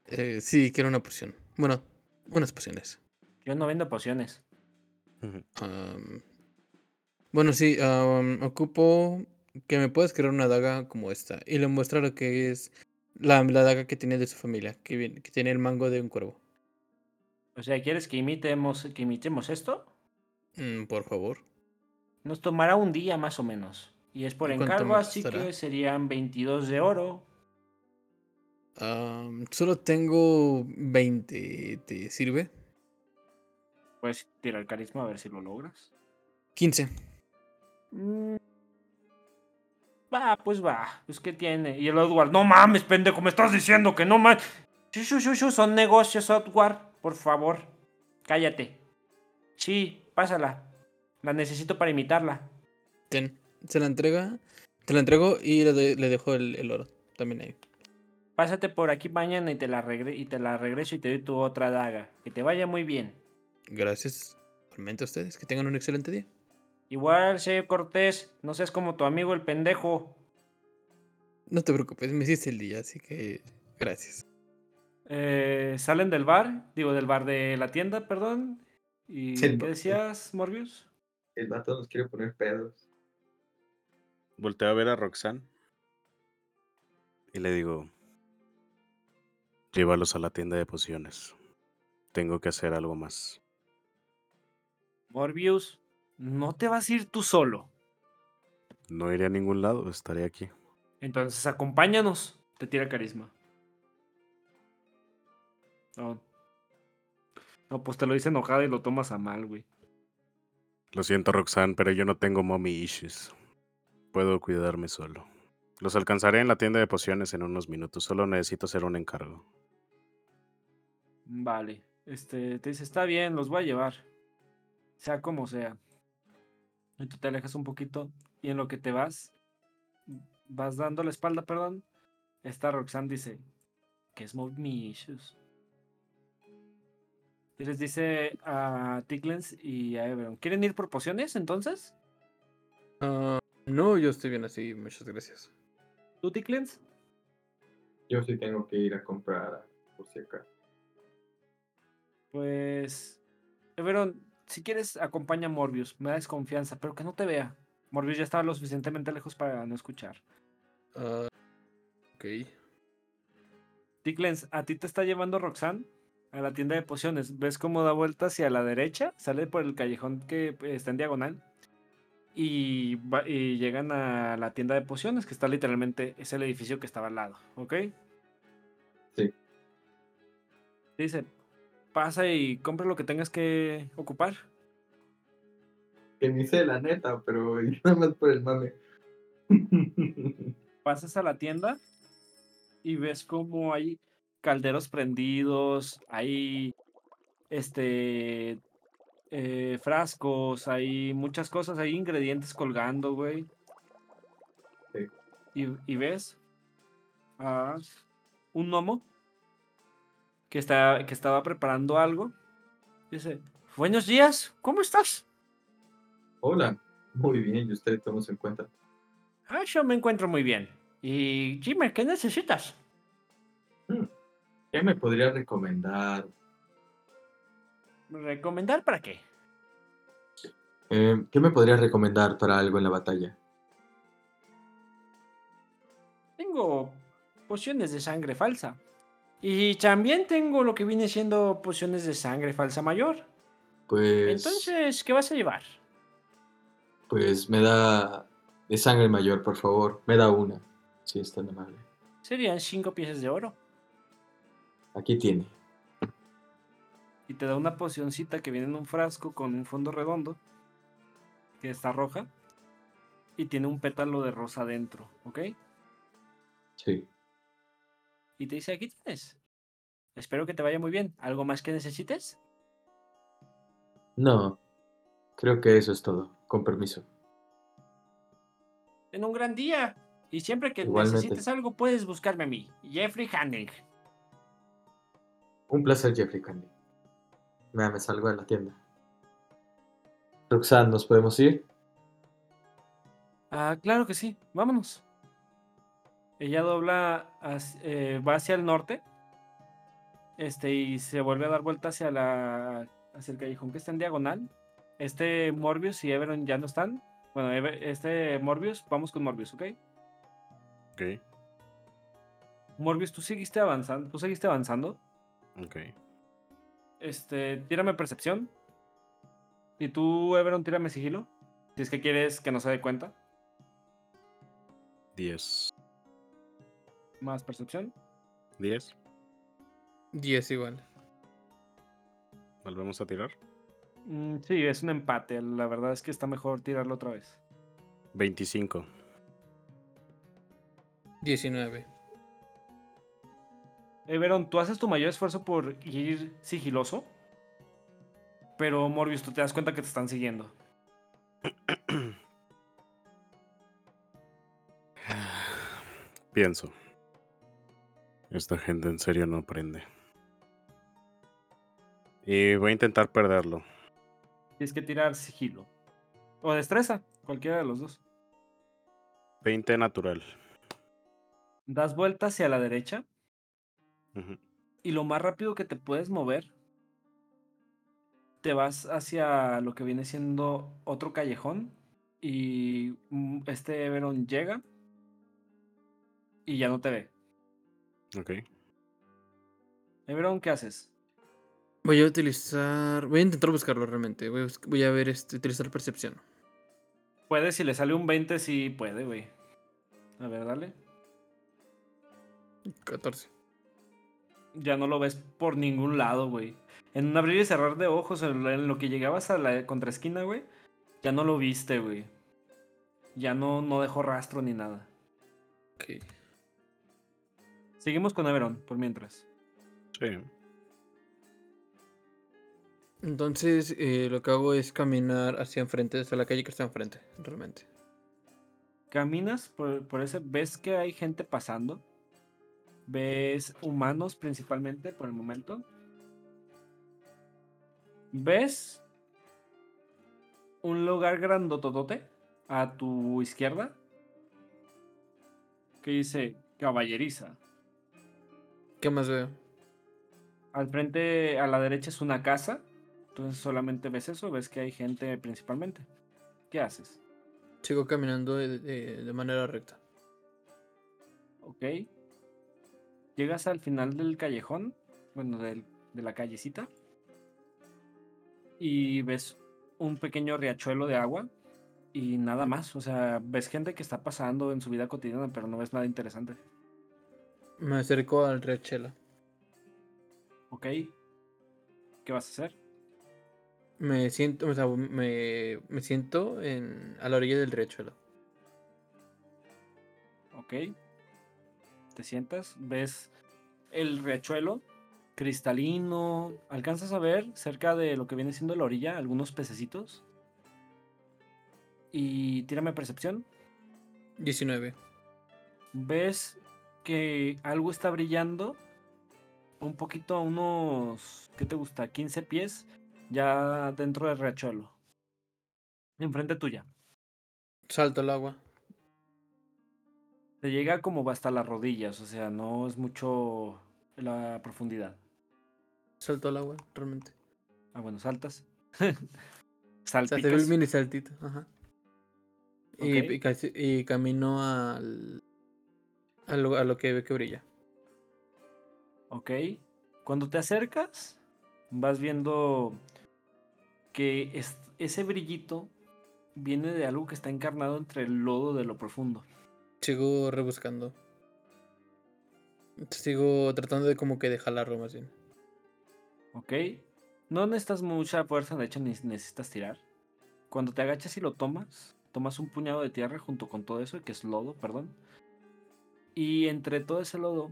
Eh, sí, quiero una poción. Bueno, unas pociones. Yo no vendo pociones. Bueno, sí, ocupo que me puedas crear una daga como esta y le muestra lo que es la, la daga que tiene de su familia, que, viene- que tiene el mango de un cuervo. O sea, ¿quieres que imitemos, que imitemos esto? Mm, por favor. Nos tomará un día más o menos. Y es por ¿Y cuánto encargo, así que serían 22 de oro. Solo tengo 20, ¿te sirve? Puedes tirar el carisma a ver si lo logras. 15. "Mm, Va, pues va. Pues qué tiene. Y el Edward, no mames, pendejo, me estás diciendo que no mames. Son negocios, Edward. Por favor, cállate. Sí, pásala. La necesito para imitarla. Ten, se la entrega. Te la entrego y le, doy- le dejo el, el oro. También ahí. Pásate por aquí mañana y te la regre y te la regreso y te doy tu otra daga. Que te vaya muy bien. Gracias. Igualmente a ustedes. Que tengan un excelente día. Igual, Che Cortés, no seas como tu amigo el pendejo. No te preocupes, me hiciste el día, así que gracias. Eh, salen del bar, digo, del bar de la tienda, perdón. ¿Y Sí, qué decías, Morbius? El vato nos quiere poner pedos. Volteo a ver a Roxanne y le digo, llévalos a la tienda de pociones. Tengo que hacer algo más. Morbius, no te vas a ir tú solo. No iré a ningún lado, estaré aquí. Entonces acompáñanos. Te tira carisma. No. No, pues te lo dice enojada y lo tomas a mal, güey. Lo siento, Roxanne, pero yo no tengo mommy issues. Puedo cuidarme solo. Los alcanzaré en la tienda de pociones en unos minutos. Solo necesito hacer un encargo. Vale. Este, te dice, está bien, los voy a llevar. Sea como sea. Y tú te alejas un poquito. Y en lo que te vas, vas dando la espalda, perdón. Esta Roxanne dice, que es Move Me Issues. Y les dice a Tiglens y a Everon, ¿quieren ir por pociones entonces? Ah, no, yo estoy bien así, muchas gracias. ¿Tú, Tiglens? Yo sí tengo que ir a comprar por si acaso. Pues, Everon, si quieres, acompaña a Morbius. Me da desconfianza, pero que no te vea. Morbius ya estaba lo suficientemente lejos para no escuchar. Ah, ok. Tiglens, a ti te está llevando Roxanne a la tienda de pociones. ¿Ves cómo da vuelta hacia la derecha? Sale por el callejón que eh, está en diagonal. Y, va- y llegan a la tienda de pociones, que está literalmente, es el edificio que estaba al lado, ¿ok? Sí. Dice, pasa y compra lo que tengas que ocupar. Que ni sé la neta, pero nada más por el mame. pasas a la tienda y ves como hay calderos prendidos, hay este eh, frascos, hay muchas cosas, hay ingredientes colgando, güey. Sí. Y, y ves a un gnomo que, está, que estaba preparando algo. Dice, buenos días, ¿cómo estás? Hola, muy bien, y usted cómo se encuentra. Ah, yo me encuentro muy bien. Y Jimmy, ¿qué necesitas? ¿Qué me podría recomendar? ¿Recomendar para qué? Eh, ¿Qué me podría recomendar para algo en la batalla? Tengo pociones de sangre falsa. Y también tengo lo que viene siendo pociones de sangre falsa mayor. Pues, Entonces, ¿qué vas a llevar? pues me da de sangre mayor, por favor. Me da una, si es tan amable. Serían cinco piezas de oro. Aquí tiene. Y te da una pocioncita que viene en un frasco con un fondo redondo. Que está roja. Y tiene un pétalo de rosa dentro, ¿ok? Sí. Y te dice, aquí tienes. Espero que te vaya muy bien. ¿Algo más que necesites? No, creo que eso es todo. Con permiso. En un gran día. Y siempre que Igualmente. necesites algo, puedes buscarme a mí, Jeffrey Hanning. Un placer, Jeffrey Candy. Me, me salgo de la tienda. Roxanne, ¿nos podemos ir? Ah, claro que sí. Vámonos. Ella dobla, hacia- eh, va hacia el norte. Este, y se vuelve a dar vuelta hacia la, hacia el callejón que está en diagonal. Este Morbius y Everon ya no están. Bueno, Ever- este Morbius, vamos con Morbius, ¿ok? Ok, Morbius, tú seguiste avanzando, tú seguiste avanzando. Ok. Este, tírame percepción. Y tú, Everon, tírame sigilo. Si es que quieres que no se dé cuenta. 10. Más percepción. 10. 10 igual. Volvemos a tirar. Mm, sí, es un empate. La verdad es que está mejor tirarlo otra vez. 25. 19. Everon, tú haces tu mayor esfuerzo por ir sigiloso. Pero Morbius, tú te das cuenta que te están siguiendo. Pienso. Esta gente en serio no aprende. Y voy a intentar perderlo. Tienes que tirar sigilo. O destreza, cualquiera de los dos. 20 natural. Das vuelta hacia la derecha Y lo más rápido que te puedes mover, te vas hacia lo que viene siendo otro callejón y mm, este Everon llega y ya no te ve. Ok. Everon, ¿qué haces? Voy a utilizar. Voy a intentar buscarlo realmente. Voy a, bus- voy a ver este, utilizar percepción. Puede, si le sale un 20, sí puede, güey. A ver, dale. 14. Ya no lo ves por ningún lado, güey. En un abrir y cerrar de ojos, en lo- que llegabas a la contraesquina, güey, ya no lo viste, güey. Ya no, no dejó rastro ni nada. Ok. Seguimos con Everon, por mientras. Sí. Entonces, eh, lo que hago es caminar hacia enfrente, hacia la calle que está enfrente, realmente. Caminas por, por ese, ves que hay gente pasando. Ves humanos principalmente por el momento. Ves un lugar grandototote a tu izquierda que dice caballeriza. ¿Qué más veo? Al frente, a la derecha es una casa. Entonces solamente ves eso, ves que hay gente principalmente. ¿Qué haces? Sigo caminando de, de- de manera recta. Ok. Llegas al final del callejón, bueno, del- de la callecita. Y ves un pequeño riachuelo de agua. Y nada más. O sea, ves gente que está pasando en su vida cotidiana, pero no ves nada interesante. Me acerco al Riachela. Ok. ¿Qué vas a hacer? Me siento, o sea, me, me siento en, a la orilla del Riachuelo. Ok. Te sientas, ves el riachuelo cristalino. Alcanzas a ver cerca de lo que viene siendo la orilla algunos pececitos. Y tírame percepción. 19. Ves que algo está brillando un poquito a unos, ¿qué te gusta? 15 pies ya dentro del riachuelo. Enfrente tuya. Salto al agua. Te llega como hasta las rodillas, o sea, no es mucho la profundidad. Salto al agua, realmente. Ah, bueno, saltas. O sea, Salpicas. mini saltito. Ajá. Y, Ok. y casi- y camino al, a, lo, a lo que ve que brilla. Ok. Cuando te acercas, vas viendo que es- ese brillito viene de algo que está encarnado entre el lodo de lo profundo. Sigo rebuscando. Sigo tratando de como que de jalarlo más bien. ¿Ok? No necesitas mucha fuerza, de hecho, ni necesitas tirar. Cuando te agachas y lo tomas, tomas un puñado de tierra junto con todo eso, que es lodo, perdón. Y entre todo ese lodo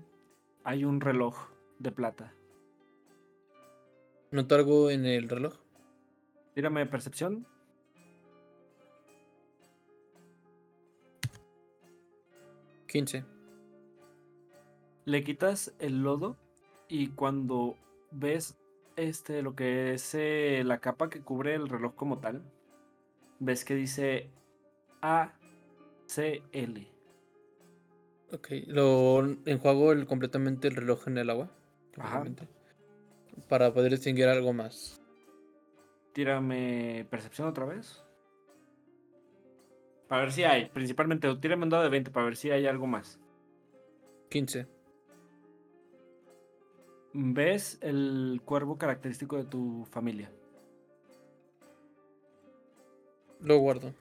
hay un reloj de plata. ¿Noto algo en el reloj? Tírame percepción. Quince. Le quitas el lodo y cuando ves este lo que es eh, la capa que cubre el reloj como tal, ves que dice ACL. Ok. Lo enjuago el- completamente el reloj en el agua. Ajá. Para poder distinguir algo más. Tírame percepción otra vez. Para ver si hay, principalmente, o tírame un dado de 20 para ver si hay algo más. 15. ¿Ves el cuervo característico de tu familia? Lo guardo.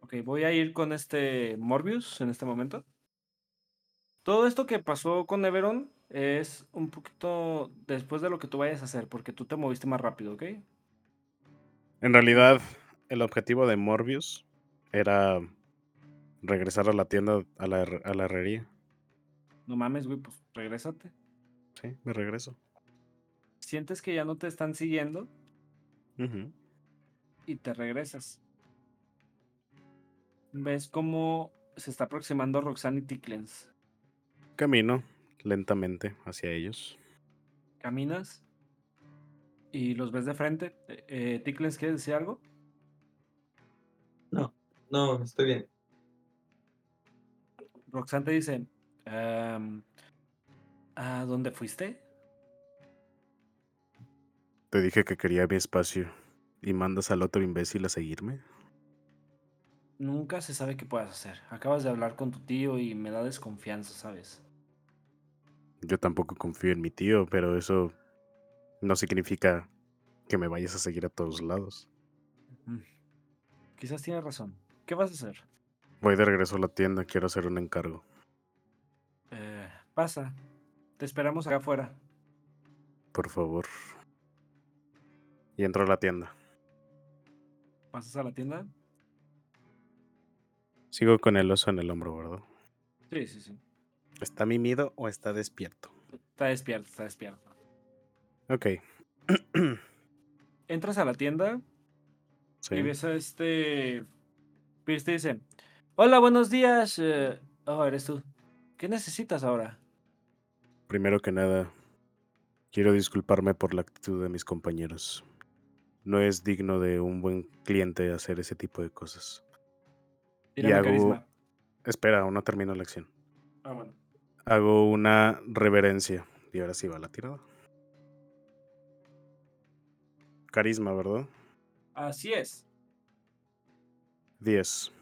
Ok, voy a ir con este Morbius en este momento. Todo esto que pasó con Everon es un poquito después de lo que tú vayas a hacer, porque tú te moviste más rápido, ¿ok? En realidad, el objetivo de Morbius era regresar a la tienda, a la, her- a la herrería. No mames, güey, pues regrésate. Sí, me regreso. Sientes que ya no te están siguiendo y te regresas. Ves cómo se está aproximando Roxanne y Tickles. Camino lentamente hacia ellos. Caminas y los ves de frente. Eh, eh, Tickles, ¿quieres decir algo? No, no, estoy bien. Roxanne te dice, "Am, ¿a dónde fuiste? Te dije que quería mi espacio y mandas al otro imbécil a seguirme. Nunca se sabe qué puedas hacer. Acabas de hablar con tu tío y me da desconfianza, ¿sabes? Yo tampoco confío en mi tío, pero eso no significa que me vayas a seguir a todos lados. Quizás tienes razón. ¿Qué vas a hacer? Voy de regreso a la tienda, quiero hacer un encargo. Eh, pasa. Te esperamos acá afuera. Por favor. Y entro a la tienda. ¿Pasas a la tienda? Sigo con el oso en el hombro, ¿verdad? Sí, sí, sí. ¿Está mimido o está despierto? Está despierto, está despierto. Ok. Entras a la tienda sí. y ves a este... Pierce te dice, hola, buenos días. eh, Oh, eres tú. ¿Qué necesitas ahora? Primero que nada, quiero disculparme por la actitud de mis compañeros. No es digno de un buen cliente hacer ese tipo de cosas. Tírame hago- carisma. Espera, aún no termino la acción. Ah, bueno. Hago una reverencia. Y ahora sí va la tirada. Carisma, ¿verdad? Así es. 10.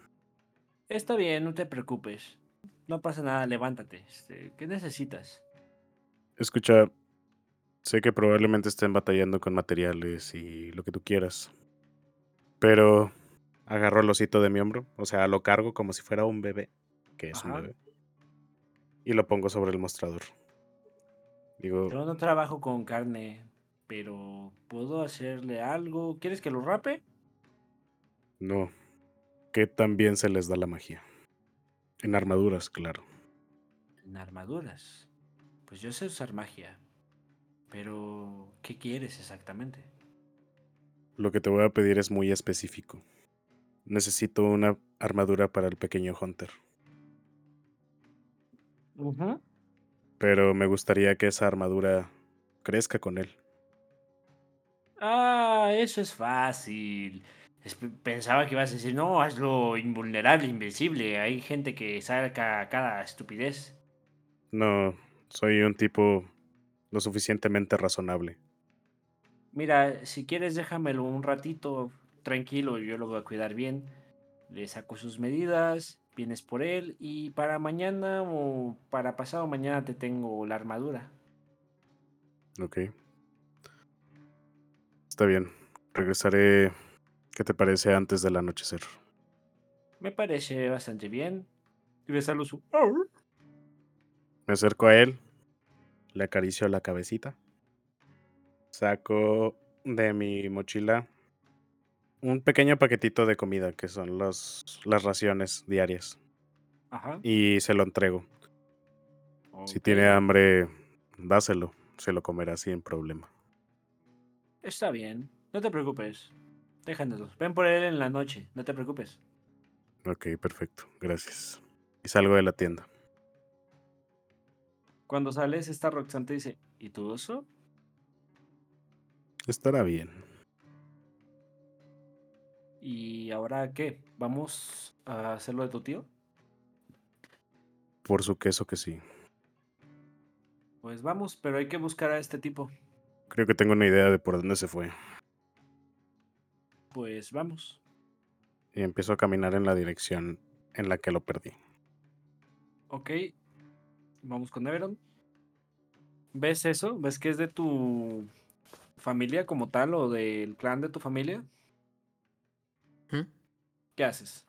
Está bien, no te preocupes. No pasa nada, levántate. Este, ¿Qué necesitas? Escucha, sé que probablemente estén batallando con materiales y lo que tú quieras. Pero agarro el osito de mi hombro, o sea, lo cargo como si fuera un bebé, que es un bebé, y lo pongo sobre el mostrador. Digo, Yo no trabajo con carne, pero ¿puedo hacerle algo? ¿Quieres que lo rape? no, que también se les da la magia. En armaduras, claro. En armaduras. Pues yo sé usar magia. Pero, ¿qué quieres exactamente? Lo que te voy a pedir es muy específico. Necesito una armadura para el pequeño Hunter. Pero me gustaría que esa armadura crezca con él. Ah, eso es fácil. Pensaba que ibas a decir, no, hazlo invulnerable, invencible. Hay gente que saca cada estupidez. No, soy un tipo lo suficientemente razonable. Mira, si quieres déjamelo un ratito tranquilo, yo lo voy a cuidar bien. Le saco sus medidas, vienes por él y para mañana o para pasado mañana te tengo la armadura. Ok. Está bien. Regresaré. ¿Qué te parece antes del anochecer? Me parece bastante bien. Y ves a Luzu. Me acerco a él. Le acaricio la cabecita. Saco de mi mochila un pequeño paquetito de comida que son los, las raciones diarias. Ajá. Y se lo entrego. Si tiene hambre, dáselo. Se lo comerá sin problema. Está bien, no te preocupes. Déjanoslos. Ven por él en la noche, no te preocupes. Ok, perfecto. Gracias. Y salgo de la tienda. Cuando sales, esta Roxanne te dice, ¿y tu oso? Estará bien. ¿Y ahora qué? ¿Vamos a hacer lo de tu tío? Por su queso que sí. Pues vamos, pero hay que buscar a este tipo. Creo que tengo una idea de por dónde se fue. Pues vamos. Y empiezo a caminar en la dirección en la que lo perdí. Ok. Vamos con Everon. ¿Ves eso? ¿Ves que es de tu familia como tal o del clan de tu familia? ¿Mm? ¿Qué haces?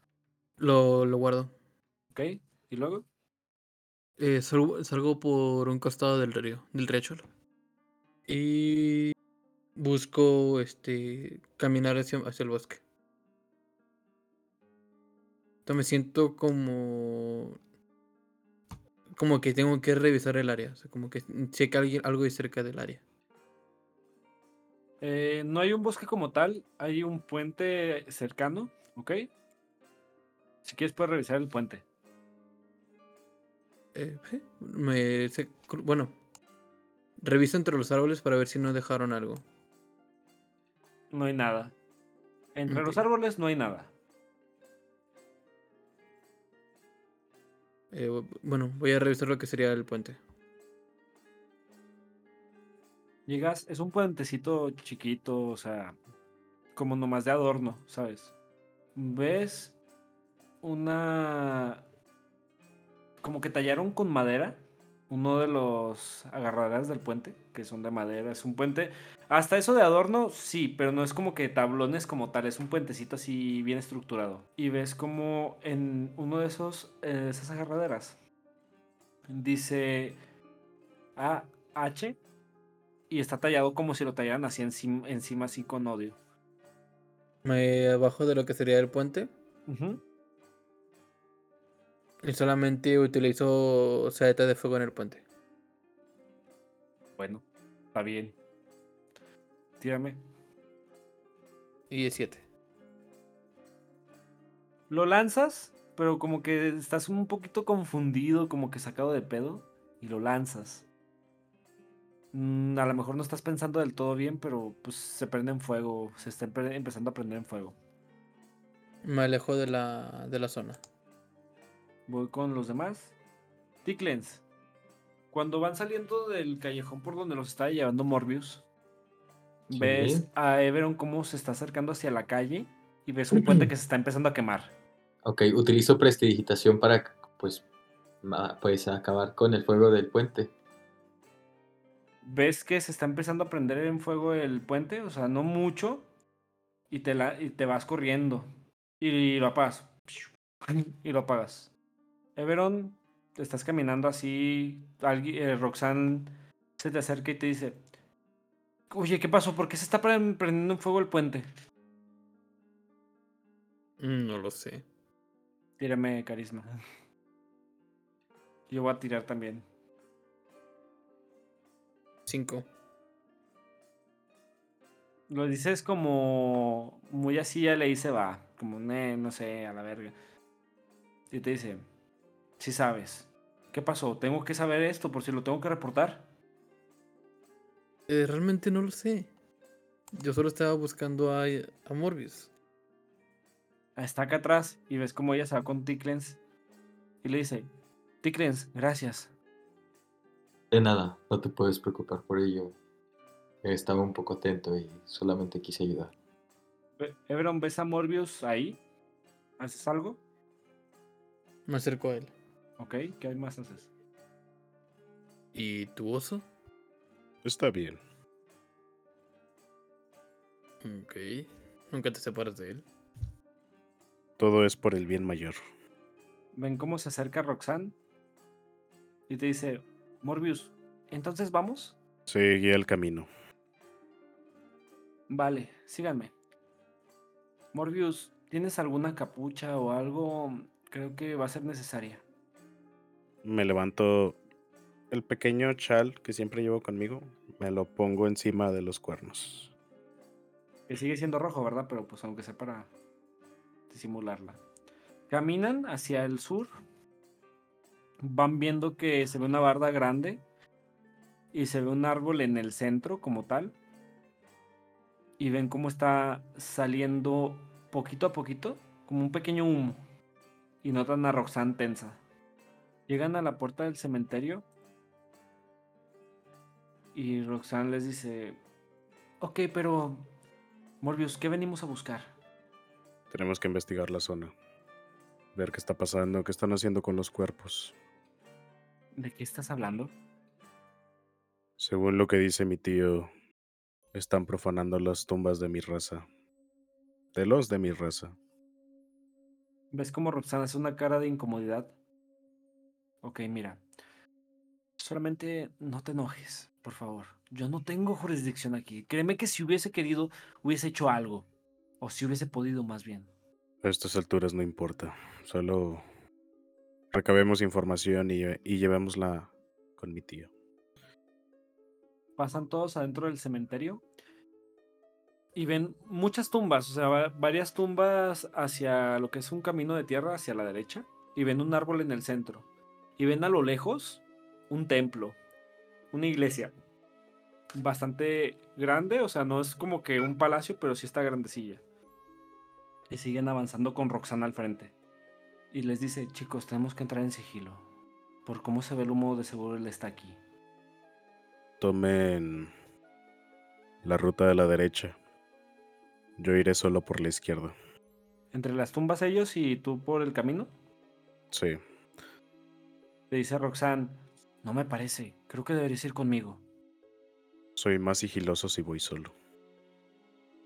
Lo, lo guardo. ¿Ok? ¿Y luego? Eh, salgo, salgo por un costado del río, del riachuelo. Y busco este caminar hacia, hacia el bosque. Entonces me siento como. Como que tengo que revisar el área. O sea, como que sé que alguien, algo cerca del área. Eh, no hay un bosque como tal, hay un puente cercano, ¿ok? Si quieres puedes revisar el puente. Eh, sí, me, bueno, reviso entre los árboles para ver si no dejaron algo. No hay nada. Entre los árboles no hay nada. Eh, bu- bueno, voy a revisar lo que sería el puente. Llegas, es un puentecito chiquito, o sea, como nomás de adorno, ¿sabes? Ves una... Como que tallaron con madera uno de los agarraderas del puente, que son de madera. Es un puente, hasta eso de adorno, sí, pero no es como que tablones como tal, es un puentecito así bien estructurado. Y ves como en uno de esos, eh, esas agarraderas, dice AH y está tallado como si lo tallaran así encima, encima así con odio. Me abajo de lo que sería el puente. Y solamente utilizo saeta de fuego en el puente. Bueno, está bien. Tírame. Y es 7. Lo lanzas, pero como que estás un poquito confundido, como que sacado de pedo, y lo lanzas. Mm, a lo mejor no estás pensando del todo bien, pero pues se prende en fuego, se está empe- empezando a prender en fuego. Me alejo de la, de la zona. Voy con los demás. Ticklens. Cuando van saliendo del callejón por donde los está llevando Morbius, Sí. ves a Everon cómo se está acercando hacia la calle y ves un puente que se está empezando a quemar. Ok, utilizo prestidigitación para, pues, pues acabar con el fuego del puente. Ves que se está empezando a prender en fuego el puente, o sea, no mucho, y te, la, y te vas corriendo y, lo apagas. Y lo apagas. Everon, estás caminando así, alguien, eh, Roxanne se te acerca y te dice, oye, ¿qué pasó? ¿Por qué se está pre- prendiendo en fuego el puente? Mm, No lo sé. Tírame carisma. Yo voy a tirar también. 5. Lo dices como muy así, ya le dice va, como "Ne, no sé, a la verga. Y te dice, si sabes. ¿Qué pasó? Tengo que saber esto por si lo tengo que reportar. Eh, realmente no lo sé. Yo solo estaba buscando a, a Morbius. Está acá atrás y ves como ella se va con Ticklens y le dice, Ticklens, gracias. De nada, no te puedes preocupar por ello. Estaba un poco atento y solamente quise ayudar. Ve- Everon, ¿ves a Morbius ahí? ¿Haces algo? Me acerco a él. Ok, ¿qué hay más haces? ¿Y tu oso? Está bien. Ok. Nunca te separas de él. Todo es por el bien mayor. Ven cómo se acerca Roxanne y te dice, Morbius, ¿entonces vamos? Seguí el camino. Vale, síganme. Morbius, ¿tienes alguna capucha o algo? Creo que va a ser necesaria. Me levanto el pequeño chal que siempre llevo conmigo. Me lo pongo encima de los cuernos. Que sigue siendo rojo, ¿verdad? Pero pues aunque sea para disimularla. Caminan hacia el sur. Van viendo que se ve una barda grande. Y se ve un árbol en el centro como tal. Y ven cómo está saliendo poquito a poquito, como un pequeño humo. Y notan a Roxanne tensa. Llegan a la puerta del cementerio. Y Roxanne les dice, ok, pero Morbius, ¿qué venimos a buscar? Tenemos que investigar la zona. Ver qué está pasando, qué están haciendo con los cuerpos. ¿De qué estás hablando? Según lo que dice mi tío, están profanando las tumbas de mi raza. De los de mi raza. ¿Ves cómo Roxana hace una cara de incomodidad? Ok, mira. Solamente no te enojes, por favor. Yo no tengo jurisdicción aquí. Créeme que si hubiese querido, hubiese hecho algo. O si hubiese podido, más bien. A estas alturas no importa. Solo recabemos información y, y llevémosla con mi tío. Pasan todos adentro del cementerio y ven muchas tumbas, o sea, va- varias tumbas hacia lo que es un camino de tierra hacia la derecha y ven un árbol en el centro y ven a lo lejos un templo, una iglesia bastante grande, o sea, no es como que un palacio, pero sí está grandecilla. Y siguen avanzando con Roxana al frente. Y les dice, chicos, tenemos que entrar en sigilo. Por cómo se ve el humo, de seguro él está aquí. Tomen la ruta de la derecha. Yo iré solo por la izquierda. Entre las tumbas ellos y tú por el camino. Sí. Le dice Roxanne, no me parece, creo que deberías ir conmigo. Soy más sigiloso si voy solo.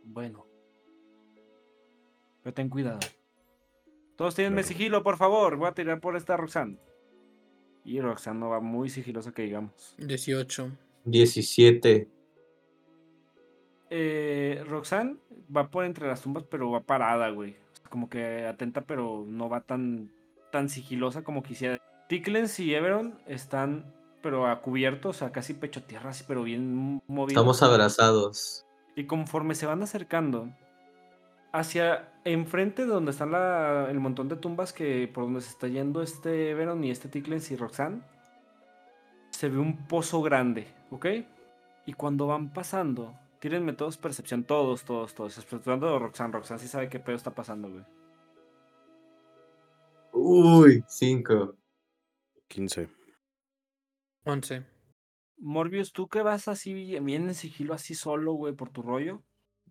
Bueno. Pero ten cuidado. Todos tienen Claro. sigilo, por favor. Voy a tirar por esta Roxanne. Y Roxanne no va muy sigilosa que digamos. 18. 17. Eh, Roxanne va por entre las tumbas, pero va parada, güey. Como que atenta, pero no va tan, tan sigilosa como quisiera. Tickles y Everon están, pero a cubierto, o sea, casi pecho tierra, así, pero bien movidos. Estamos abrazados. Y conforme se van acercando hacia enfrente de donde están la- el montón de tumbas que por donde se está yendo este Veron y este Ticklens y Roxanne, se ve un pozo grande, ¿ok? Y cuando van pasando, tírenme todos percepción, todos, todos, todos, exceptuando a Roxanne. Roxanne sí sabe qué pedo está pasando, güey. Uy, 5. 15. 11. Morbius, tú que vas así bien en sigilo, así solo, güey, por tu rollo,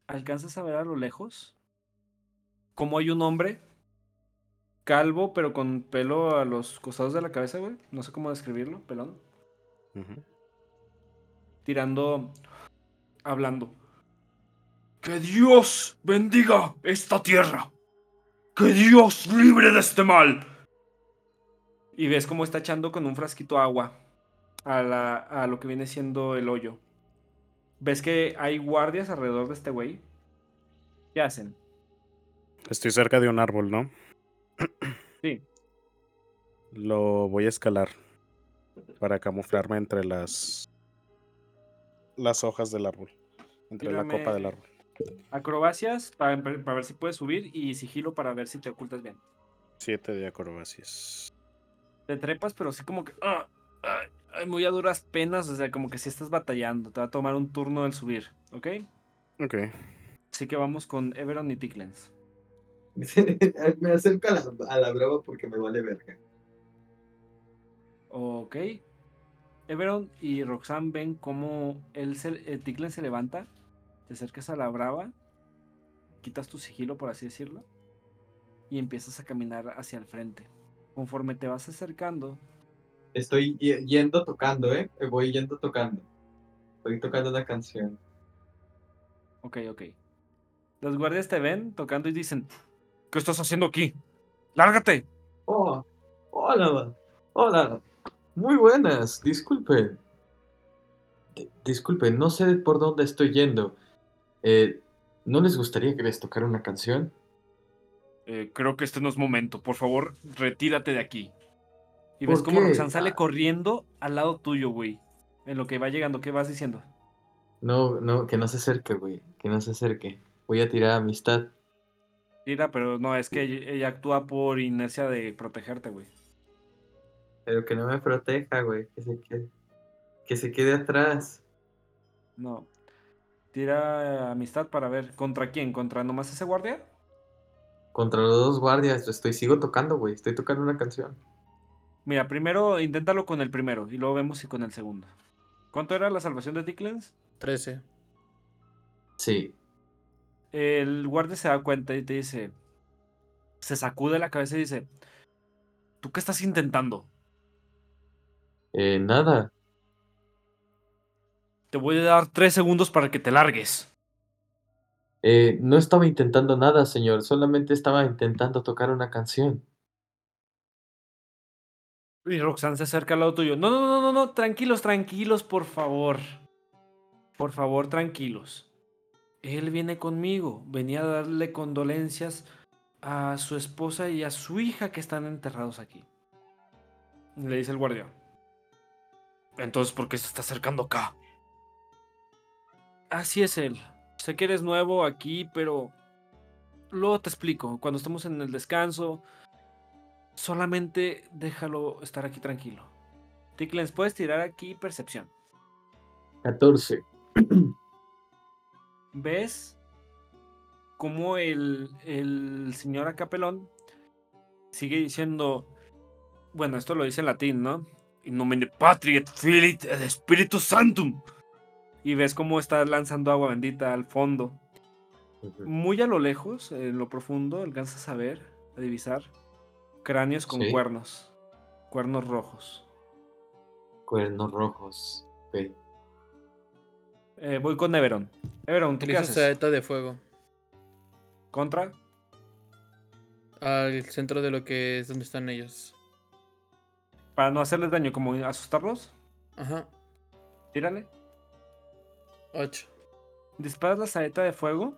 ¿alcanzas a ver a lo lejos? Como hay un hombre calvo, pero con pelo a los costados de la cabeza, güey. No sé cómo describirlo, pelón. Tirando, hablando. Que Dios bendiga esta tierra. Que Dios libre de este mal. Y ves cómo está echando con un frasquito agua a, la, a lo que viene siendo el hoyo. Ves que hay guardias alrededor de este güey. ¿Qué hacen? Estoy cerca de un árbol, ¿no? Sí. Lo voy a escalar para camuflarme entre las las hojas del árbol, entre la copa del árbol. Acrobacias para, para ver si puedes subir y sigilo para ver si te ocultas bien. Siete de acrobacias. Te trepas, pero sí como que... ah, ah, muy a duras penas, o sea, como que si estás batallando. Te va a tomar un turno el subir, ¿ok? Ok. Así que vamos con Everon y Ticklens. me acerco a la, a la brava porque me vale verga. Ok. Everon y Roxanne ven cómo él se, el Ticklens se levanta. Te acercas a la brava. Quitas tu sigilo, por así decirlo. Y empiezas a caminar hacia el frente. Conforme te vas acercando, Estoy yendo tocando, ¿eh? Voy yendo tocando. Estoy tocando una canción. Ok, ok. Los guardias te ven tocando y dicen, ¿qué estás haciendo aquí? ¡Lárgate! Oh, hola, hola. Muy buenas, disculpen. Di- Disculpen, no sé por dónde estoy yendo. Eh, ¿No les gustaría que les tocara una canción? "Eh, creo que este no es momento. Por favor, retírate de aquí. Y ¿Por ves cómo? Roxanne sale Ah. corriendo al lado tuyo, güey. En lo que va llegando, ¿qué vas diciendo? No, no, que no se acerque, güey. Que no se acerque. Voy a tirar amistad. Tira, pero no, es que ella, ella actúa por inercia de protegerte, güey. Pero que no me proteja, güey. Que se quede, que se quede atrás. No. Tira amistad para ver. ¿Contra quién? ¿Contra nomás ese guardia? Contra los dos guardias. Estoy, sigo tocando, güey. Estoy tocando una canción. Mira, primero inténtalo con el primero y luego vemos si con el segundo. ¿Cuánto era la salvación de Ticklens? 13. Sí. El guardia se da cuenta y te dice, se sacude la cabeza y dice, ¿tú qué estás intentando? Eh, nada. Te voy a dar tres segundos para que te largues. Eh, no estaba intentando nada, señor. Solamente estaba intentando tocar una canción. Y Roxanne se acerca al lado tuyo. No, no, no, no, no, tranquilos, tranquilos, por favor. Por favor, tranquilos. Él viene conmigo. Venía a darle condolencias a su esposa y a su hija que están enterrados aquí. Le dice el guardia. Entonces, ¿por qué se está acercando acá? Así es él. Sé que eres nuevo aquí, pero luego te explico. Cuando estemos en el descanso, solamente déjalo estar aquí tranquilo. Ticklens, puedes tirar aquí percepción. 14. ¿Ves cómo el, el señor Acapelón sigue diciendo, bueno, esto lo dice en latín, ¿no? In nomine Patria et Filii et Spiritus Sanctum. Y ves cómo está lanzando agua bendita al fondo. Muy a lo lejos, en lo profundo, alcanzas a ver, a divisar cráneos con Sí. cuernos. Cuernos rojos. Cuernos rojos. Ok. Eh, voy con Everon. Everon, ¿tú qué Utiliza haces? saeta de fuego. ¿Contra? Al centro de lo que es donde están ellos. Para no hacerles daño, como asustarlos. Ajá. Tírale. 8. Disparas la saeta de fuego,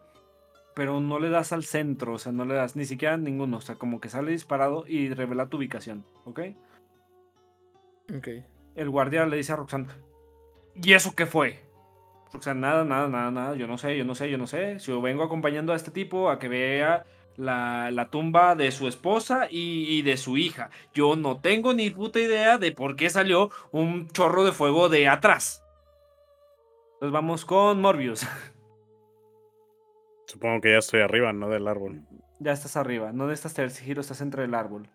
pero no le das al centro, o sea, no le das ni siquiera a ninguno, o sea, como que sale disparado y revela tu ubicación, ¿ok? Ok. El guardia le dice a Roxanne, ¿y eso qué fue? Roxanne, nada, nada, nada, nada, yo no sé, yo no sé, yo no sé. Si yo vengo acompañando a este tipo a que vea la, la tumba de su esposa y, y de su hija. Yo no tengo ni puta idea de por qué salió un chorro de fuego de atrás. Entonces vamos con Morbius. Supongo que ya estoy arriba, ¿no? Del árbol. Ya estás arriba, no necesitas tirar sigilo, estás entre el árbol.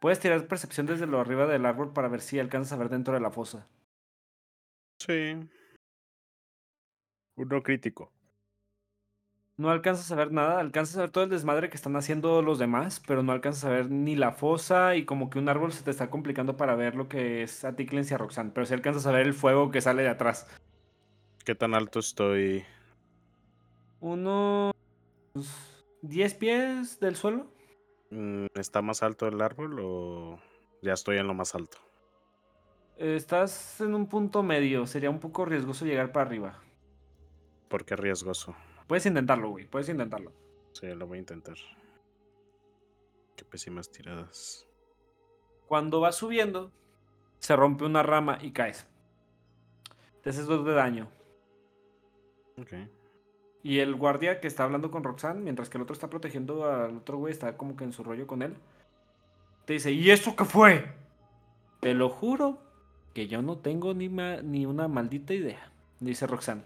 Puedes tirar percepción desde lo arriba del árbol para ver si alcanzas a ver dentro de la fosa. Sí. Uno crítico. No alcanzas a ver nada, alcanzas a ver todo el desmadre que están haciendo los demás, pero no alcanzas a ver ni la fosa y como que un árbol se te está complicando para ver lo que es a Ticklens y a Roxanne, pero sí alcanzas a ver el fuego que sale de atrás. ¿Qué tan alto estoy? Unos 10 pies del suelo. Mm, ¿Está más alto el árbol o ya estoy en lo más alto? Estás en un punto medio, sería un poco riesgoso llegar para arriba. ¿Por qué riesgoso? Puedes intentarlo, güey, puedes intentarlo. Sí, lo voy a intentar. Qué pésimas tiradas. Cuando vas subiendo, se rompe una rama y caes. Te haces dos de daño. Y el guardia que está hablando con Roxanne, mientras que el otro está protegiendo al otro güey, está como que en su rollo con él. Te dice, ¿y eso qué fue? Te lo juro que yo no tengo ni, ma- ni una maldita idea, dice Roxanne.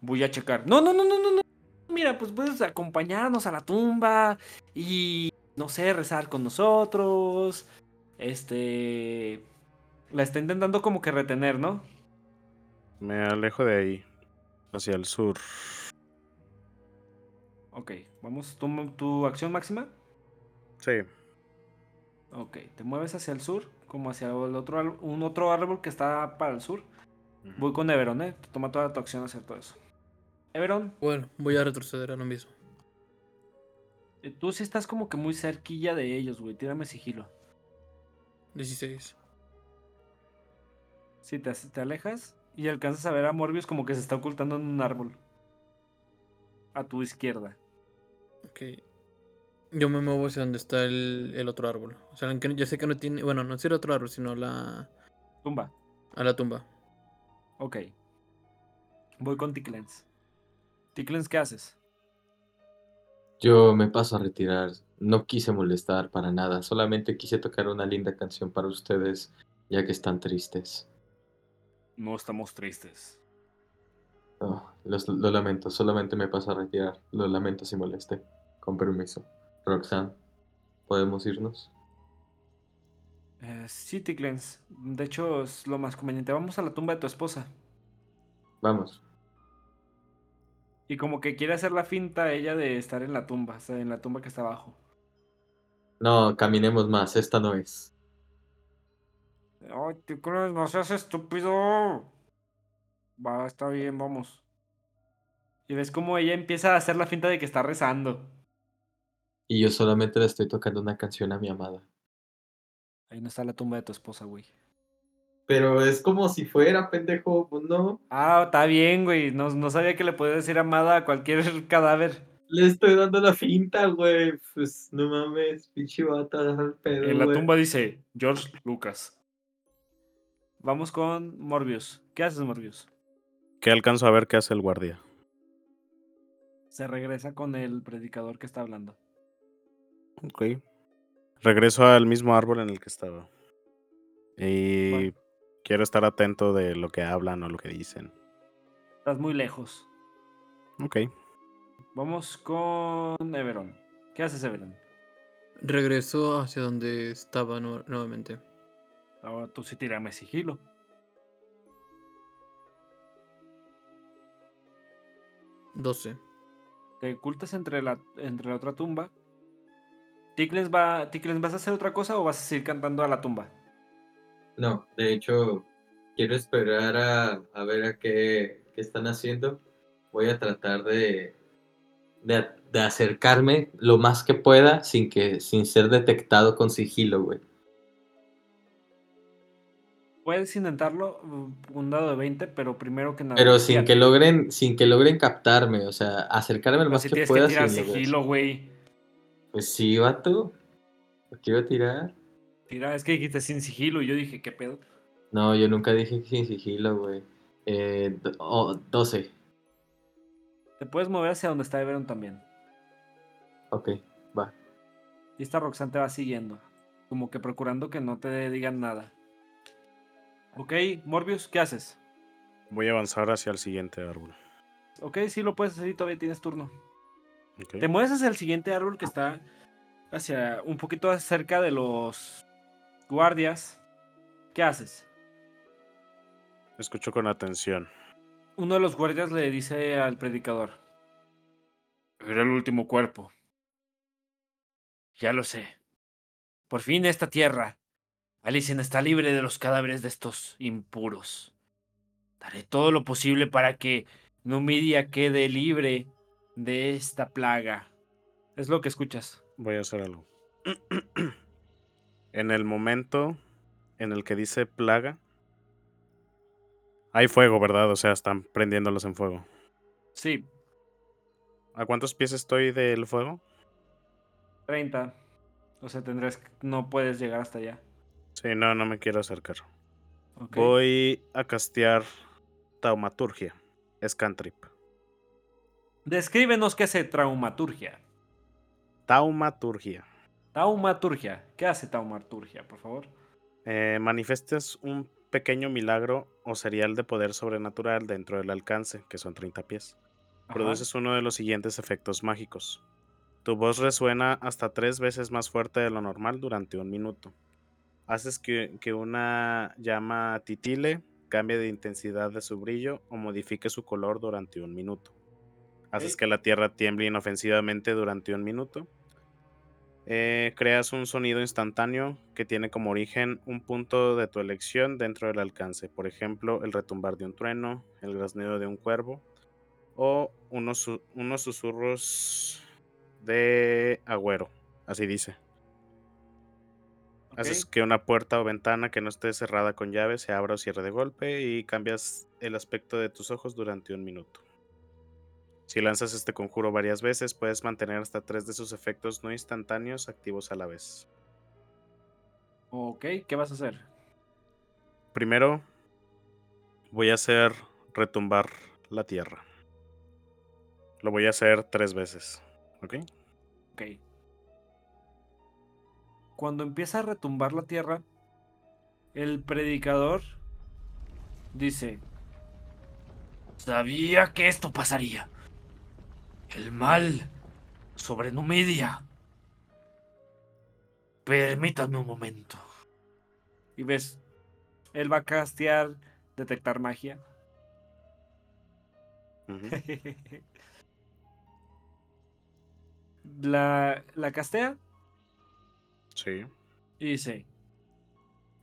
Voy a checar. No, no, no, no, no, no. Mira, pues puedes acompañarnos a la tumba y, no sé, rezar con nosotros. Este... La está intentando como que retener, ¿no? Me alejo de ahí. Hacia el sur. Ok, vamos, ¿tu, tu acción máxima? Sí. Ok, te mueves hacia el sur, como hacia el otro, un otro árbol que está para el sur. Voy con Everon, ¿eh? Toma toda tu acción hacer todo eso. Everon, Bueno, voy a retroceder a lo mismo. eh, tú sí estás como que muy cerquilla de ellos, güey. Tírame sigilo. 16. Sí, te, te alejas y alcanzas a ver a Morbius como que se está ocultando en un árbol. A tu izquierda. Ok. Yo me muevo hacia donde está el, el otro árbol. O sea, aunque yo sé que no tiene. Bueno, no es el otro árbol, sino la. Tumba. A la tumba. Ok. Voy con Ticklens. Ticklens, ¿qué haces? Yo me paso a retirar. No quise molestar para nada. Solamente quise tocar una linda canción para ustedes, ya que están tristes. No estamos tristes. Oh, los- lo lamento. Solamente me paso a retirar. Lo lamento si molesté. Con permiso. Roxanne, ¿podemos irnos? Eh, sí, Ticklens. De hecho, es lo más conveniente. Vamos a la tumba de tu esposa. Vamos. Y como que quiere hacer la finta ella de estar en la tumba, o sea, en la tumba que está abajo. No, caminemos más. Esta no es. Ay, Ticklens, no seas estúpido. Va, está bien, vamos. Y ves como ella empieza a hacer la finta de que está rezando. Y yo solamente le estoy tocando una canción a mi amada. Ahí no está la tumba de tu esposa, güey. Pero es como si fuera, pendejo. pues No. Ah, está bien, güey. No, no sabía que le podía decir amada a cualquier cadáver. Le estoy dando la finta, güey. Pues no mames, pinche bata, pedo, En la güey. tumba dice George Lucas. Vamos con Morbius. ¿Qué haces, Morbius? ¿Qué alcanzo a ver qué hace el guardia? Se regresa con el predicador que está hablando. Ok. Regreso al mismo árbol en el que estaba. Y Bueno. quiero estar atento de lo que hablan o lo que dicen. Estás muy lejos. Ok. Vamos con Everon. ¿Qué haces, Everon? Regreso hacia donde estaba nu- nuevamente. Ahora tú sí tírame sigilo. Doce. Te ocultas entre la, entre la otra tumba. Tickles va, Tickles, ¿vas a hacer otra cosa o vas a seguir cantando a la tumba? No, de hecho, quiero esperar a, a ver a qué, qué están haciendo. Voy a tratar de, de, de acercarme lo más que pueda sin, que, sin ser detectado con sigilo, güey. Puedes intentarlo, mm, un dado de 20, pero primero que nada. Pero sin que logren, sin que logren captarme, o sea, acercarme lo más si que pueda que tirar sigilo, güey. Pues sí, vato. Iba a tirar. Tira, es que dijiste sin sigilo y yo dije, ¿qué pedo? No, yo nunca dije sin sigilo, güey. Eh, oh, 12. Te puedes mover hacia donde está Everon también. Ok, va. Y esta Roxanne te va siguiendo. Como que procurando que no te digan nada. Ok, Morbius, ¿qué haces? Voy a avanzar hacia el siguiente árbol. Ok, sí lo puedes hacer y todavía tienes turno. Te mueves hacia el siguiente árbol que está hacia un poquito cerca de los guardias. ¿Qué haces? Escucho con atención. Uno de los guardias le dice al predicador. Era el último cuerpo. Ya lo sé. Por fin esta tierra. Alicien está libre de los cadáveres de estos impuros. Daré todo lo posible para que Numidia quede libre de esta plaga. Es lo que escuchas. Voy a hacer algo. en el momento en el que dice plaga, hay fuego, ¿verdad? O sea, están prendiéndolos en fuego. Sí, ¿A cuántos pies estoy del fuego? 30. O sea, tendrás. No puedes llegar hasta allá. Sí, no, no me quiero acercar. Voy a castear taumaturgia. Es cantrip. Descríbenos qué hace traumaturgia. Taumaturgia. Taumaturgia. ¿Qué hace taumaturgia, por favor? Eh, un pequeño milagro o serial de poder sobrenatural dentro del alcance, que son 30 pies. Ajá. Produces uno de los siguientes efectos mágicos. Tu voz resuena hasta tres veces más fuerte de lo normal durante un minuto. Haces que, que una llama titile, cambie de intensidad de su brillo o modifique su color durante un minuto. Haces que la tierra tiemble inofensivamente durante un minuto. Eh, creas un sonido instantáneo que tiene como origen un punto de tu elección dentro del alcance. Por ejemplo, el retumbar de un trueno, el graznido de un cuervo o unos, unos susurros de agüero. Así dice. Haces que una puerta o ventana que no esté cerrada con llave se abra o cierre de golpe y cambias el aspecto de tus ojos durante un minuto. Si lanzas este conjuro varias veces, puedes mantener hasta tres de sus efectos no instantáneos activos a la vez. Ok, ¿qué vas a hacer? Primero, voy a hacer retumbar la tierra. Lo voy a hacer tres veces. ¿Ok? Ok. Cuando empieza a retumbar la tierra, el predicador dice, sabía que esto pasaría. El mal sobre Numidia. Permítanme un momento. Y ves, él va a castear detectar magia. La, la castea Sí. y dice,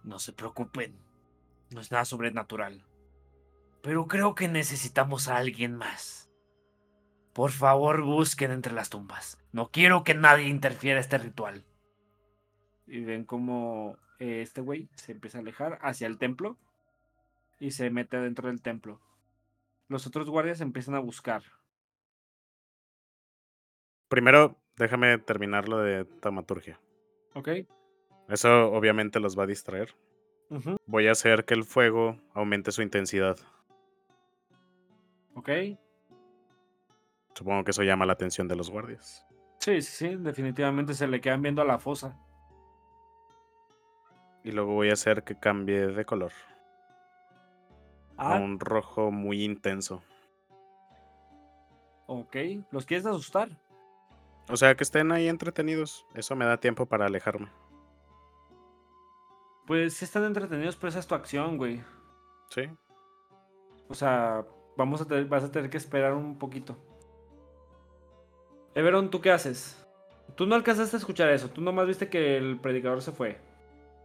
no se preocupen, no es nada sobrenatural, pero creo que necesitamos a alguien más. Por favor, busquen entre las tumbas. No quiero que nadie interfiera este ritual. Y ven como eh, este güey se empieza a alejar hacia el templo y se mete dentro del templo. Los otros guardias empiezan a buscar. Primero, déjame terminar lo de taumaturgia. Ok. Eso obviamente los va a distraer. Voy a hacer que el fuego aumente su intensidad. Ok. Supongo que eso llama la atención de los guardias. Sí, sí, sí. Definitivamente se le quedan viendo a la fosa. Y luego voy a hacer que cambie de color. A Ah, un rojo muy intenso. ok. ¿Los quieres asustar? O sea, que estén ahí entretenidos. Eso me da tiempo para alejarme. Pues sí están entretenidos, pero esa es tu acción, güey. Sí. O sea, vamos a tener, vas a tener que esperar un poquito. Everon, ¿tú qué haces? Tú no alcanzaste a escuchar eso. Tú nomás viste que el predicador se fue.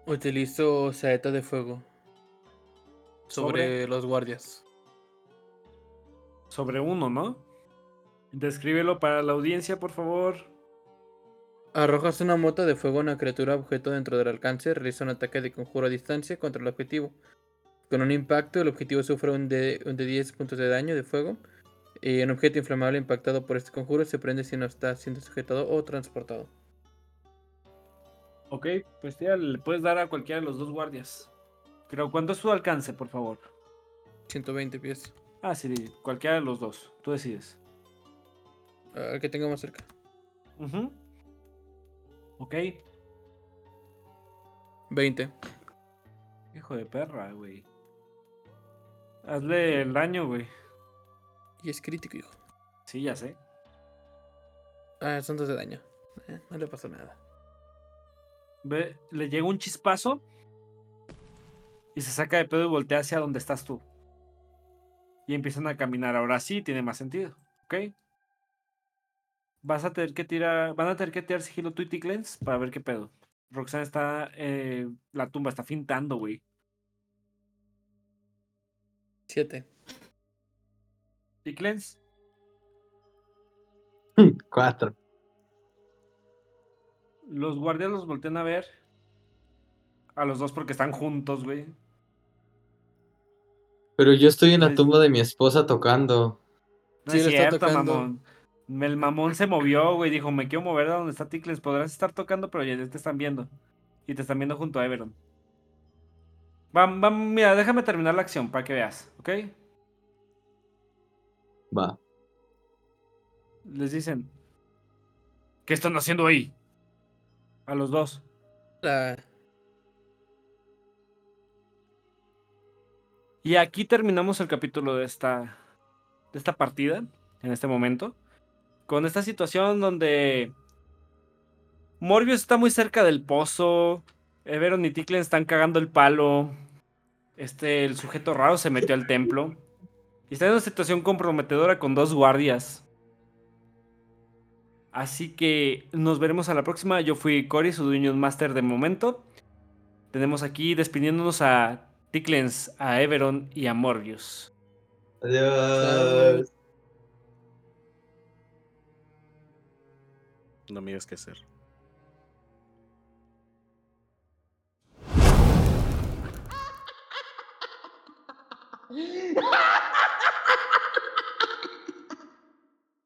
Utilizo saeta de fuego sobre, los guardias. Sobre uno, ¿no? Descríbelo para la audiencia, por favor. Arrojas una mota de fuego a una criatura objeto dentro del alcance, realiza un ataque de conjuro a distancia contra el objetivo. Con un impacto, el objetivo sufre un de, un de 10 puntos de daño de fuego. Y un objeto inflamable impactado por este conjuro se prende si no está siendo sujetado o transportado. Ok, pues ya le puedes dar a cualquiera de los dos guardias. Pero ¿cuánto es su alcance, por favor? 120 pies. Ah, sí, cualquiera de los dos. Tú decides. Al que tenga más cerca. Ujú. Ok. 20. Hijo de perra, güey. Hazle el daño, güey. Y es crítico, hijo. Sí, ya sé. Ah, son dos de daño. Eh, no le pasó nada. Ve, le llega un chispazo y se saca de pedo y voltea hacia donde estás tú. Y empiezan a caminar. Ahora sí tiene más sentido, ¿ok? Vas a tener que tirar, van a tener que tirar sigilo tú y Ticklens para ver qué pedo. Roxanne está, eh, la tumba está fintando, güey. 7. Ticklens, Cuatro. los guardias los voltean a ver. A los dos porque están juntos, güey. Pero yo estoy en la Sí. tumba de mi esposa tocando. No Sí, es cierto, tocando. mamón. El mamón se movió, güey. Dijo, me quiero mover a donde está Ticklens. Podrás estar tocando, pero ya te están viendo. Y te están viendo junto a Everon. Vam, vam, mira, déjame terminar la acción para que veas, ¿ok? Va. Les dicen, ¿qué están haciendo ahí? A los dos. La... Y aquí terminamos el capítulo de esta, de esta partida, en este momento. Con esta situación donde Morbius está muy cerca del pozo. Everon y Ticklen están cagando el palo. Este, el sujeto raro se metió al templo. Y está en una situación comprometedora con dos guardias. Así que nos veremos a la próxima. Yo fui Cory, su Dungeon Master de momento. Tenemos aquí despidiéndonos a Ticklens, a Everon y a Morbius. Adiós. No me digas qué hacer.